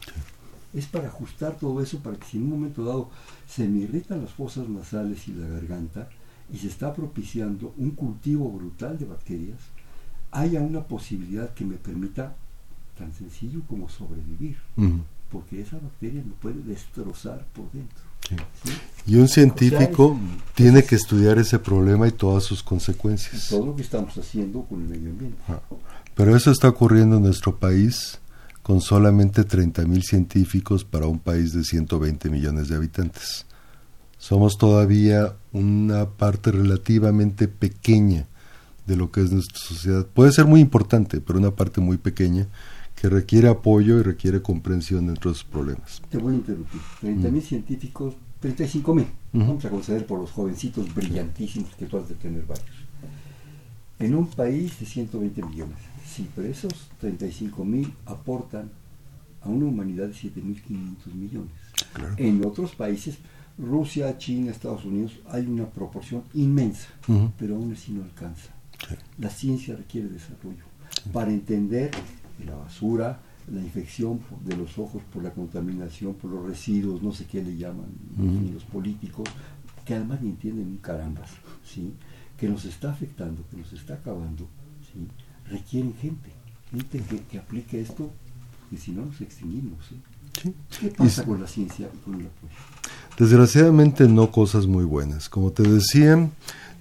Es para ajustar todo eso para que si en un momento dado se me irritan las fosas nasales y la garganta y se está propiciando un cultivo brutal de bacterias, haya una posibilidad que me permita tan sencillo como sobrevivir. Mm. porque esa bacteria lo puede destrozar por dentro. Sí. Y un científico o sea, es, tiene que estudiar ese problema y todas sus consecuencias. Y todo lo que estamos haciendo con el medio ambiente. Ah, pero eso está ocurriendo en nuestro país con solamente 30 mil científicos para un país de 120 millones de habitantes. Somos todavía una parte relativamente pequeña de lo que es nuestra sociedad. Puede ser muy importante, pero una parte muy pequeña que requiere apoyo y requiere comprensión dentro de sus problemas. Te voy a interrumpir. 30 mil mm. científicos, 35 mil. Uh -huh. Vamos a conceder por los jovencitos brillantísimos que tú has de tener varios. En un país de 120 millones. Sí, pero esos 35 mil aportan a una humanidad de 7.500 millones. Claro. En otros países, Rusia, China, Estados Unidos, hay una proporción inmensa, Uh -huh. pero aún así no alcanza. Sí. La ciencia requiere desarrollo para entender la basura, la infección de los ojos por la contaminación, por los residuos, no sé qué le llaman Uh -huh. los políticos, que además ni entienden un carambas, ¿sí? que nos está afectando, que nos está acabando, ¿sí? Requieren gente, gente que, que aplique esto, y si no nos extinguimos. ¿sí? Sí. ¿Qué pasa Y- con la ciencia y con apoyo? Desgraciadamente no cosas muy buenas. Como te decía,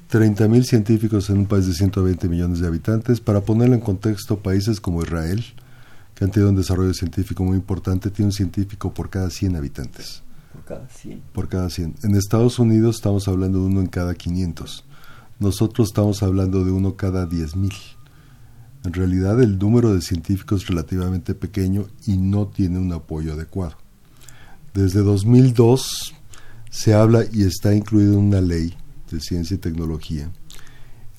30 mil científicos en un país de 120 millones de habitantes. Para ponerlo en contexto, países como Israel, que han tenido un desarrollo científico muy importante, tiene un científico por cada 100 habitantes. Por cada 100. Por cada 100. En Estados Unidos estamos hablando de uno en cada 500. Nosotros estamos hablando de uno cada 10 mil. En realidad el número de científicos es relativamente pequeño y no tiene un apoyo adecuado. Desde 2002 se habla y está incluido en una ley de ciencia y tecnología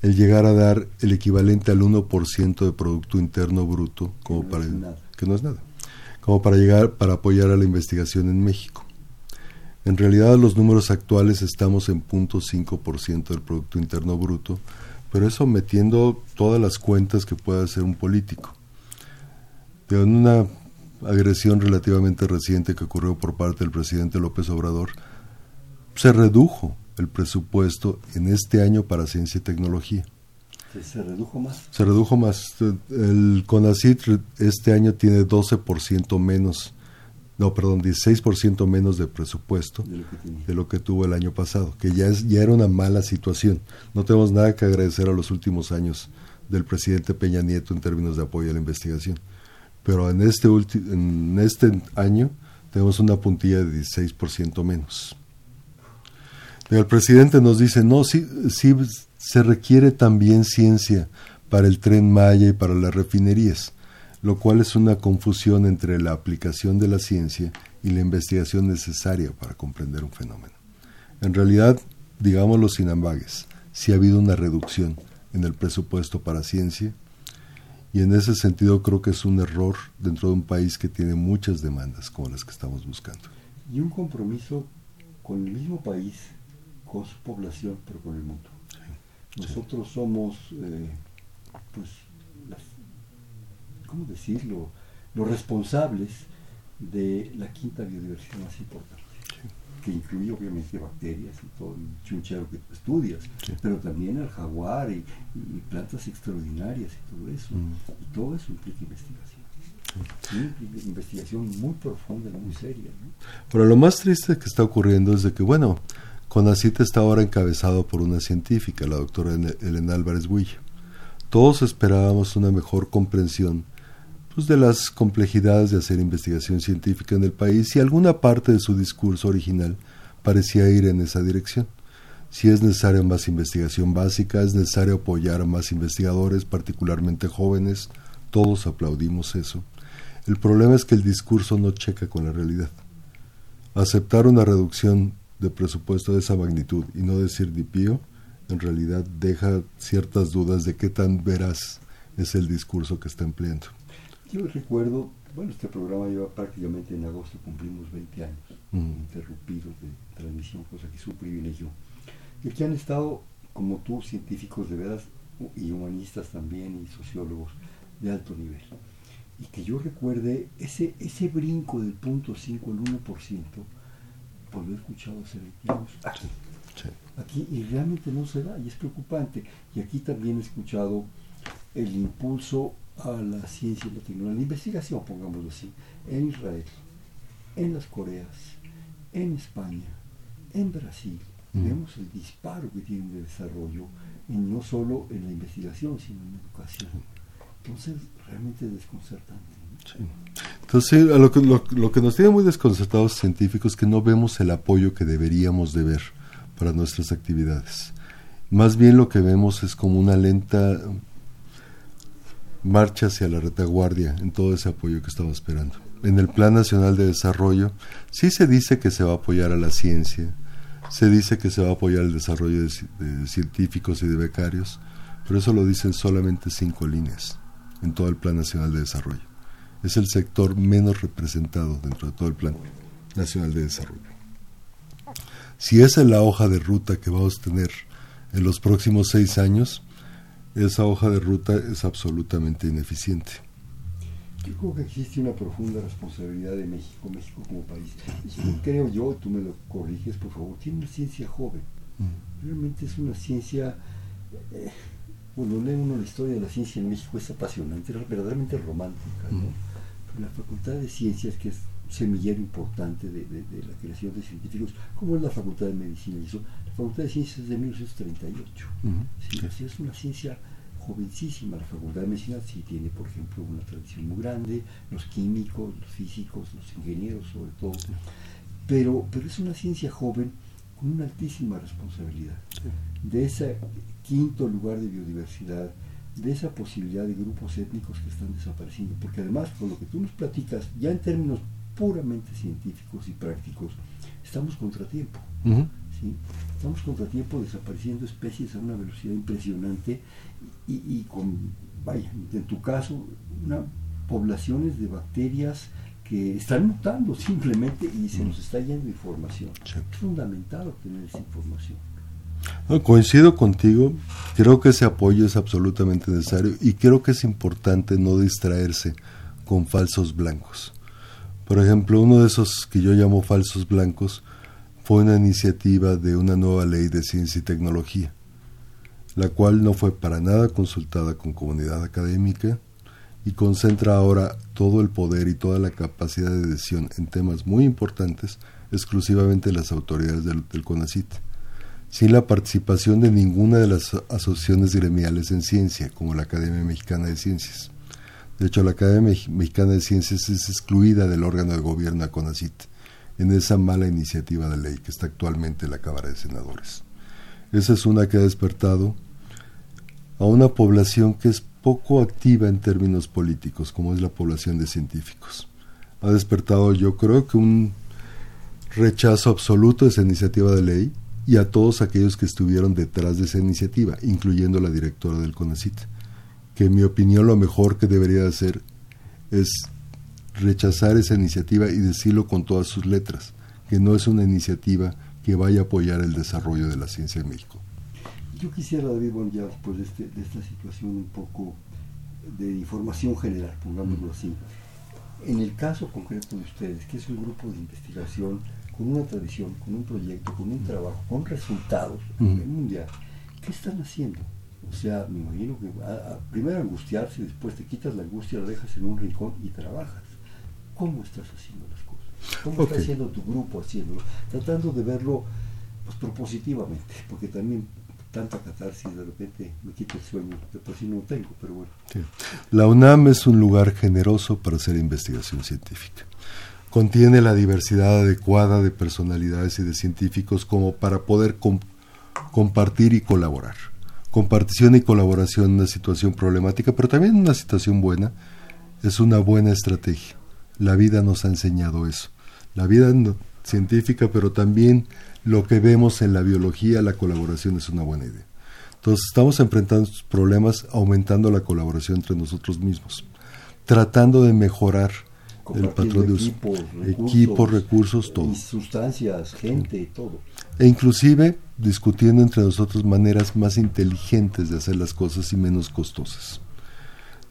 el llegar a dar el equivalente al 1% de Producto Interno Bruto, como Que no para es nada. que no es nada, como para llegar para apoyar a la investigación en México. En realidad los números actuales estamos en 0.5% del Producto Interno Bruto, pero eso metiendo todas las cuentas que pueda hacer un político. En una agresión relativamente reciente que ocurrió por parte del presidente López Obrador, se redujo el presupuesto en este año para ciencia y tecnología. Se, redujo más. Se redujo más. El CONACYT este año tiene 12% menos, no, perdón, 16% menos de presupuesto de lo que tenía. de lo que tuvo el año pasado, que ya, es, ya era una mala situación. No tenemos nada que agradecer a los últimos años del presidente Peña Nieto en términos de apoyo a la investigación. Pero en este, ulti- en este año tenemos una puntilla de 16% menos. El presidente nos dice, no, sí, sí se requiere también ciencia para el tren Maya y para las refinerías, lo cual es una confusión entre la aplicación de la ciencia y la investigación necesaria para comprender un fenómeno. En realidad, digámoslo sin ambagues, sí ha habido una reducción en el presupuesto para ciencia y en ese sentido creo que es un error dentro de un país que tiene muchas demandas como las que estamos buscando. Y un compromiso con el mismo país, con su población, pero con el mundo. Nosotros somos, eh, pues, ¿cómo decirlo? Los responsables de la quinta biodiversidad más importante, que incluye obviamente bacterias y todo el chunchero que estudias, Sí. pero también al jaguar y, y plantas extraordinarias y todo eso. Mm. Y todo eso implica investigación. Sí, investigación muy profunda, muy seria. ¿no? Pero lo más triste que está ocurriendo es de que, bueno, CONACIT está ahora encabezado por una científica, la doctora Elena Álvarez Huilla. Todos esperábamos una mejor comprensión pues, de las complejidades de hacer investigación científica en el país y alguna parte de su discurso original parecía ir en esa dirección. Si es necesaria más investigación básica, es necesario apoyar a más investigadores, particularmente jóvenes, todos aplaudimos eso. El problema es que el discurso no checa con la realidad aceptar una reducción de presupuesto de esa magnitud y no decir ni pío, en realidad deja ciertas dudas de qué tan veraz es el discurso que está empleando. Yo recuerdo, bueno, este programa lleva prácticamente en agosto, cumplimos 20 años Mm. interrumpidos de transmisión, cosa que es un privilegio. Y aquí han estado, como tú, científicos de veras, y humanistas también, y sociólogos de alto nivel. Y que yo recuerde ese, ese brinco del punto 5 al 1%, pues lo he escuchado hace 20 años aquí Sí. aquí y realmente no se da y es preocupante. Y aquí también he escuchado el impulso a la ciencia y la tecnología, la investigación, pongámoslo así, en Israel, en las Coreas, en España, en Brasil, vemos el disparo que tiene de desarrollo en, no solo en la investigación, sino en la educación. Entonces, realmente es desconcertante. Entonces, lo, que, lo, que nos tiene muy desconcertados científicos es que no vemos el apoyo que deberíamos de ver para nuestras actividades. Más bien lo que vemos es como una lenta marcha hacia la retaguardia en todo ese apoyo que estamos esperando. En el Plan Nacional de Desarrollo sí se dice que se va a apoyar a la ciencia, se dice que se va a apoyar el desarrollo de, científicos y de becarios, pero eso lo dicen solamente cinco líneas en todo el Plan Nacional de Desarrollo. Es el sector menos representado dentro de todo el Plan Nacional de Desarrollo. Si esa es la hoja de ruta que vamos a tener en los próximos seis años, esa hoja de ruta es absolutamente ineficiente. Yo creo que existe una profunda responsabilidad de México, México como país. creo yo, tú me lo corriges por favor, tiene una ciencia joven. Mm. Realmente es una ciencia, eh, cuando lee uno la historia de la ciencia en México es apasionante, es verdaderamente romántica. Mm. la Facultad de Ciencias, que es un semillero importante de, la creación de científicos, como es la Facultad de Medicina, y eso, la Facultad de Ciencias es de 1938. es una ciencia jovencísima. La Facultad de Medicina sí tiene, por ejemplo, una tradición muy grande, los químicos, los físicos, los ingenieros sobre todo, pero, pero es una ciencia joven con una altísima responsabilidad. De ese quinto lugar de biodiversidad, de esa posibilidad de grupos étnicos que están desapareciendo, porque además con lo que tú nos platicas, ya en términos puramente científicos y prácticos, estamos contratiempo. ¿Sí? Estamos contratiempo desapareciendo especies a una velocidad impresionante y, con, vaya, en tu caso, una, poblaciones de bacterias que están mutando simplemente y se nos está yendo información. Es fundamental obtener esa información. coincido contigo, creo que ese apoyo es absolutamente necesario y creo que es importante no distraerse con falsos blancos. Por ejemplo, uno de esos que yo llamo falsos blancos fue una iniciativa de una nueva ley de ciencia y tecnología la cual no fue para nada consultada con comunidad académica y concentra ahora todo el poder y toda la capacidad de decisión en temas muy importantes exclusivamente las autoridades del, CONACIT, sin la participación de ninguna de las asociaciones gremiales en ciencia, como la Academia Mexicana de Ciencias. De hecho, la Academia Mexicana de Ciencias es excluida del órgano de gobierno de CONACIT en esa mala iniciativa de ley que está actualmente en la Cámara de Senadores. Esa es una que ha despertado a una población que es poco activa en términos políticos, como es la población de científicos. Ha despertado yo creo que un rechazo absoluto de esa iniciativa de ley y a todos aquellos que estuvieron detrás de esa iniciativa, incluyendo la directora del CONACIT, que en mi opinión lo mejor que debería hacer es rechazar esa iniciativa y decirlo con todas sus letras, que no es una iniciativa que vaya a apoyar el desarrollo de la ciencia en México. Yo quisiera, David, bueno, ya después de, este, de esta situación un poco de información general, pongámoslo así. En el caso concreto de ustedes, que es un grupo de investigación con una tradición, con un proyecto, con un trabajo, con resultados a nivel mundial, ¿qué están haciendo? O sea, me imagino que primero angustiarse, después te quitas la angustia, la dejas en un rincón y trabajas. ¿Cómo estás haciendo las cosas? ¿Cómo está haciendo tu grupo haciéndolo? Tratando de verlo pues, propositivamente, porque también tanta catarsis, de repente me quita el sueño, de por sí no lo tengo, pero bueno. La UNAM es un lugar generoso para hacer investigación científica. Contiene la diversidad adecuada de personalidades y de científicos como para poder compartir y colaborar. Compartición y colaboración en una situación problemática, pero también en una situación buena, es una buena estrategia. La vida nos ha enseñado eso. La vida científica, pero también lo que vemos en la biología, la colaboración es una buena idea. Entonces estamos enfrentando problemas aumentando la colaboración entre nosotros mismos, tratando de mejorar el patrón de equipos, recursos, equipos, recursos, todo. Sustancias, gente, todo. E inclusive discutiendo entre nosotros maneras más inteligentes de hacer las cosas y menos costosas.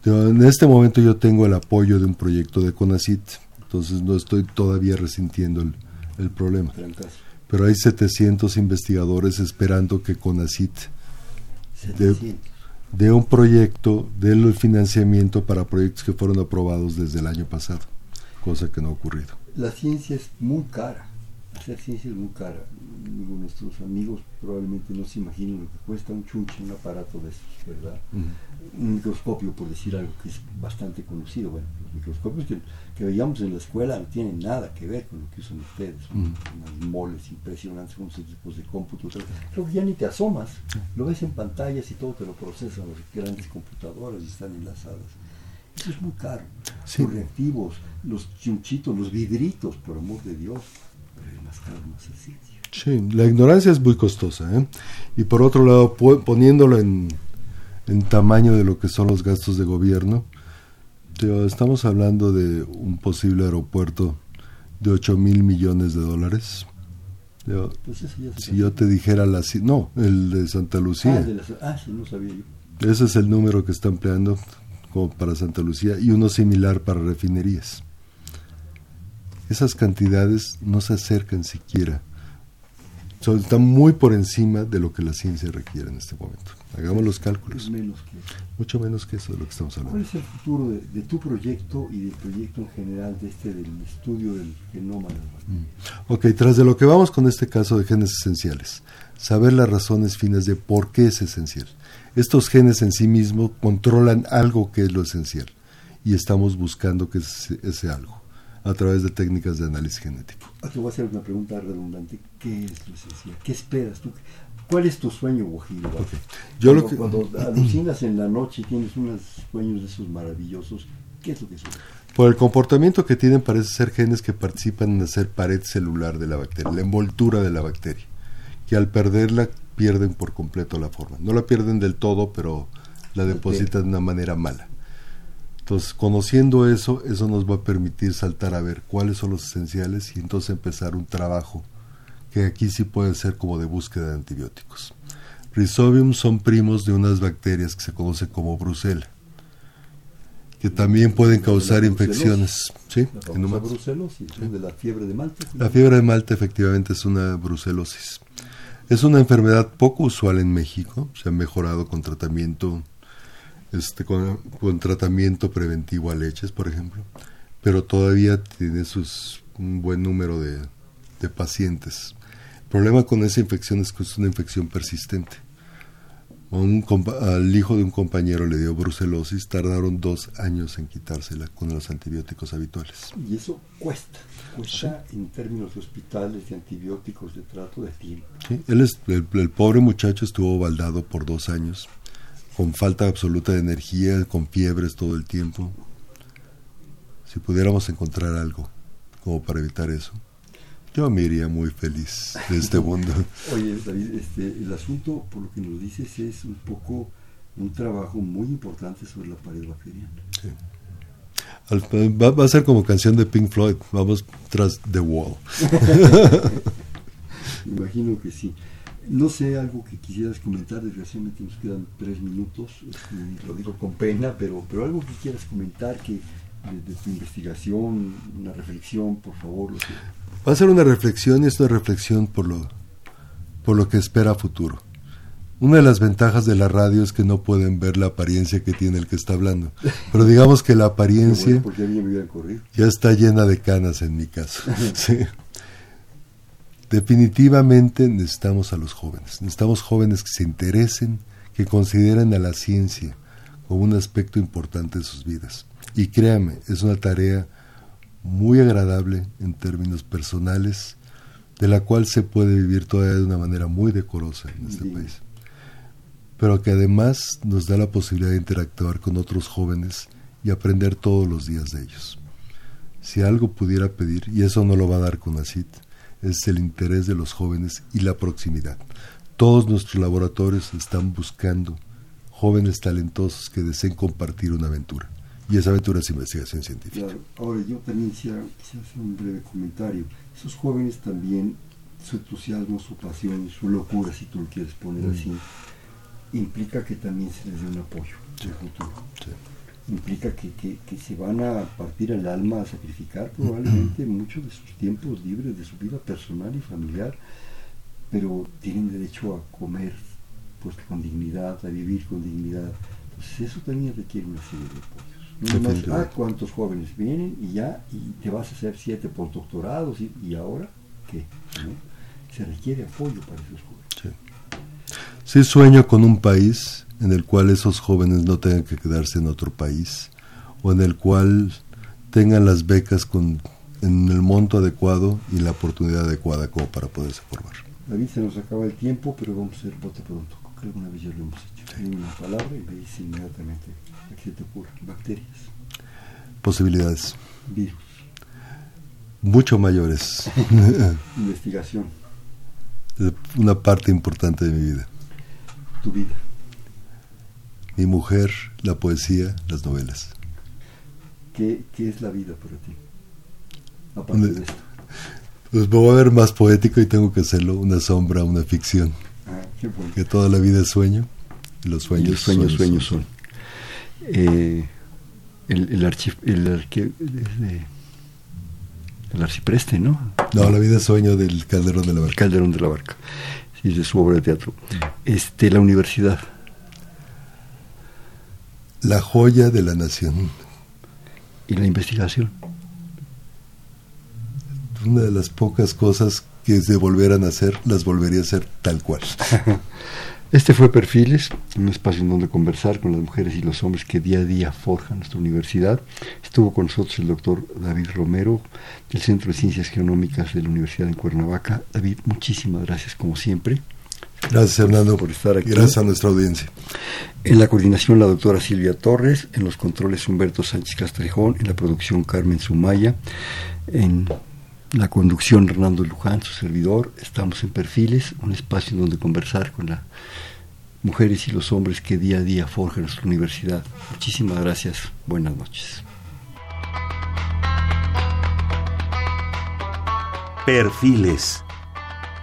En este momento yo tengo el apoyo de un proyecto de CONACIT, entonces no estoy todavía resintiendo el, el problema pero hay 700 investigadores esperando que CONACIT dé, un proyecto, dé el financiamiento para proyectos que fueron aprobados desde el año pasado. cosa que no ha ocurrido. La ciencia es muy cara. Hacer ciencia es muy cara. Digo, nuestros amigos probablemente no se imaginen lo que cuesta un chunche, un aparato de estos, ¿verdad? Un microscopio, por decir algo que es bastante conocido. Bueno, los microscopios que, que veíamos en la escuela no tienen nada que ver con lo que usan ustedes. Son unas moles impresionantes, unos equipos de cómputo. tal. Creo que ya ni te asomas. Lo ves en pantallas y todo te lo procesan las grandes computadoras y están enlazadas. Eso es muy caro. Sí. Los reactivos, los chunchitos, los vidritos, por amor de Dios. Más el sitio. Sí, la ignorancia es muy costosa. ¿eh? Y por otro lado, poniéndolo en, en tamaño de lo que son los gastos de gobierno, estamos hablando de un posible aeropuerto de 8 mil millones de dólares. Pues si yo te dijera la... No, el de Santa Ah, Lucía. de las- ah, sí, no sabía yo. Ese es el número que está empleando como para Santa Lucía y uno similar para refinerías. Esas cantidades no se acercan siquiera. Son- están muy por encima de lo que la ciencia requiere en este momento. Hagamos los cálculos. menos que eso. Mucho menos que eso de lo que estamos ¿Cuál hablando. es el futuro de, de tu proyecto y del proyecto en general de este del estudio del genoma bacterias? Ok, tras de lo que vamos con este caso de genes esenciales, saber las razones finas de por qué es esencial. Estos genes en sí mismos controlan algo que es lo esencial y estamos buscando que es ese algo a través de técnicas de análisis genético. Ah, Te voy a hacer una pregunta redundante. ¿Qué es lo? ¿Qué esperas tú? ¿Cuál es tu sueño, Guajiro? Yo lo cuando, que- cuando (clears throat) alucinas en la noche y tienes unos sueños de esos maravillosos, ¿qué es lo que sueñas? Por el comportamiento que tienen parece ser genes que participan en hacer pared celular de la bacteria, la envoltura de la bacteria, que al perderla pierden por completo la forma. No la pierden del todo, pero la depositan de una manera mala. Entonces, conociendo eso, eso nos va a permitir saltar a ver cuáles son los esenciales y entonces empezar un trabajo que aquí sí puede ser como de búsqueda de antibióticos. Rhizobium son primos de unas bacterias que se conocen como Brucella, que también pueden causar La infecciones. ¿sí? La humanos. brucelosis, de la fiebre de Malta. La fiebre de Malta efectivamente es una brucelosis. Es una enfermedad poco usual en México. Se ha mejorado con tratamiento, este, con, con tratamiento preventivo a leches, por ejemplo, pero todavía tiene sus un buen número de, de pacientes. El problema con esa infección es que es una infección persistente. A un al hijo de un compañero le dio brucelosis, tardaron dos años en quitársela con los antibióticos habituales. Y eso cuesta, cuesta en términos de hospitales, de antibióticos, de trato de tiempo. Sí, él es, el, el pobre muchacho estuvo baldado por dos años, con falta absoluta de energía, con fiebres todo el tiempo. Si pudiéramos encontrar algo como para evitar eso, yo me iría muy feliz de este mundo. (laughs) Oye, David, este, el asunto, por lo que nos dices, es un poco un trabajo muy importante sobre la pared bacteriana. Al- va, va a ser como canción de Pink Floyd, vamos tras The Wall. (laughs) (laughs) Imagino que sí. No sé, algo que quisieras comentar, desgraciadamente nos quedan tres minutos, lo digo con pena, pero, pero algo que quieras comentar que de, de tu investigación, una reflexión, por favor. Lo que, Va a ser una reflexión y es una reflexión por lo, por lo que espera futuro. Una de las ventajas de la radio es que no pueden ver la apariencia que tiene el que está hablando. Pero digamos que la apariencia bueno, ya está llena de canas en mi caso. (laughs) Sí. Definitivamente necesitamos a los jóvenes. Necesitamos jóvenes que se interesen, que consideren a la ciencia como un aspecto importante de sus vidas. Y créame, es una tarea muy agradable en términos personales, de la cual se puede vivir todavía de una manera muy decorosa en este Sí. país. Pero que además nos da la posibilidad de interactuar con otros jóvenes y aprender todos los días de ellos. Si algo pudiera pedir, y eso no lo va a dar CONACIT, es el interés de los jóvenes y la proximidad. Todos nuestros laboratorios están buscando jóvenes talentosos que deseen compartir una aventura. Y esa aventura es investigación científica. Claro. Ahora, yo también quisiera, quisiera hacer un breve comentario. Esos jóvenes también, su entusiasmo, su pasión, su locura, si tú lo quieres poner Mm. así, implica que también se les dé un apoyo en el futuro. Sí. Implica que, que- que se van a partir el alma a sacrificar probablemente muchos de sus tiempos libres, de su vida personal y familiar, pero tienen derecho a comer pues con dignidad, a vivir con dignidad. Entonces eso también requiere una serie de apoyos. No más, ah, cuántos jóvenes vienen y ya, y te vas a hacer siete postdoctorados y, y ahora, ¿qué? ¿No? Se requiere apoyo para esos jóvenes. Sí. sí sueño con un país en el cual esos jóvenes no tengan que quedarse en otro país o en el cual tengan las becas con, en el monto adecuado y la oportunidad adecuada como para poderse formar. David, se nos acaba el tiempo, pero vamos a hacer bote pronto. Creo que alguna vez ya lo hemos hecho. Hay una palabra y me dice inmediatamente a qué te ocurre. Bacterias, Posibilidades virus, mucho mayores. (laughs) investigación, Una parte importante de mi vida. tu vida. Mi mujer, la poesía, las novelas. ¿Qué, qué es la vida para ti? Aparte de esto. Pues me voy a ver más poético y tengo que hacerlo, una sombra, una ficción. Ah, qué bueno. Que toda la vida es sueño y los Y sueños, los sueños, son- sueños son. Eh, el, el, archi- el, arque- el arcipreste, ¿no? No, la vida es sueño del Calderón de la El Barca. Calderón de la Barca. Sí, de su obra de teatro. Este, la universidad. La joya de la nación. y la investigación. Una de las pocas cosas que se volvieran a hacer, las volvería a hacer tal cual. (laughs) Este fue Perfiles, un espacio en donde conversar con las mujeres y los hombres que día a día forjan nuestra universidad. Estuvo con nosotros el doctor David Romero del Centro de Ciencias Genómicas de la Universidad de Cuernavaca. David, muchísimas gracias como siempre. Gracias, Hernando, por estar aquí. Gracias a nuestra audiencia. En la coordinación la doctora Silvia Torres, en los controles Humberto Sánchez Castrejón, en la producción Carmen Sumaya, en la conducción Hernando Luján, su servidor. Estamos en Perfiles, un espacio en donde conversar con las mujeres y los hombres que día a día forjan nuestra universidad. Muchísimas gracias. Buenas noches. Perfiles,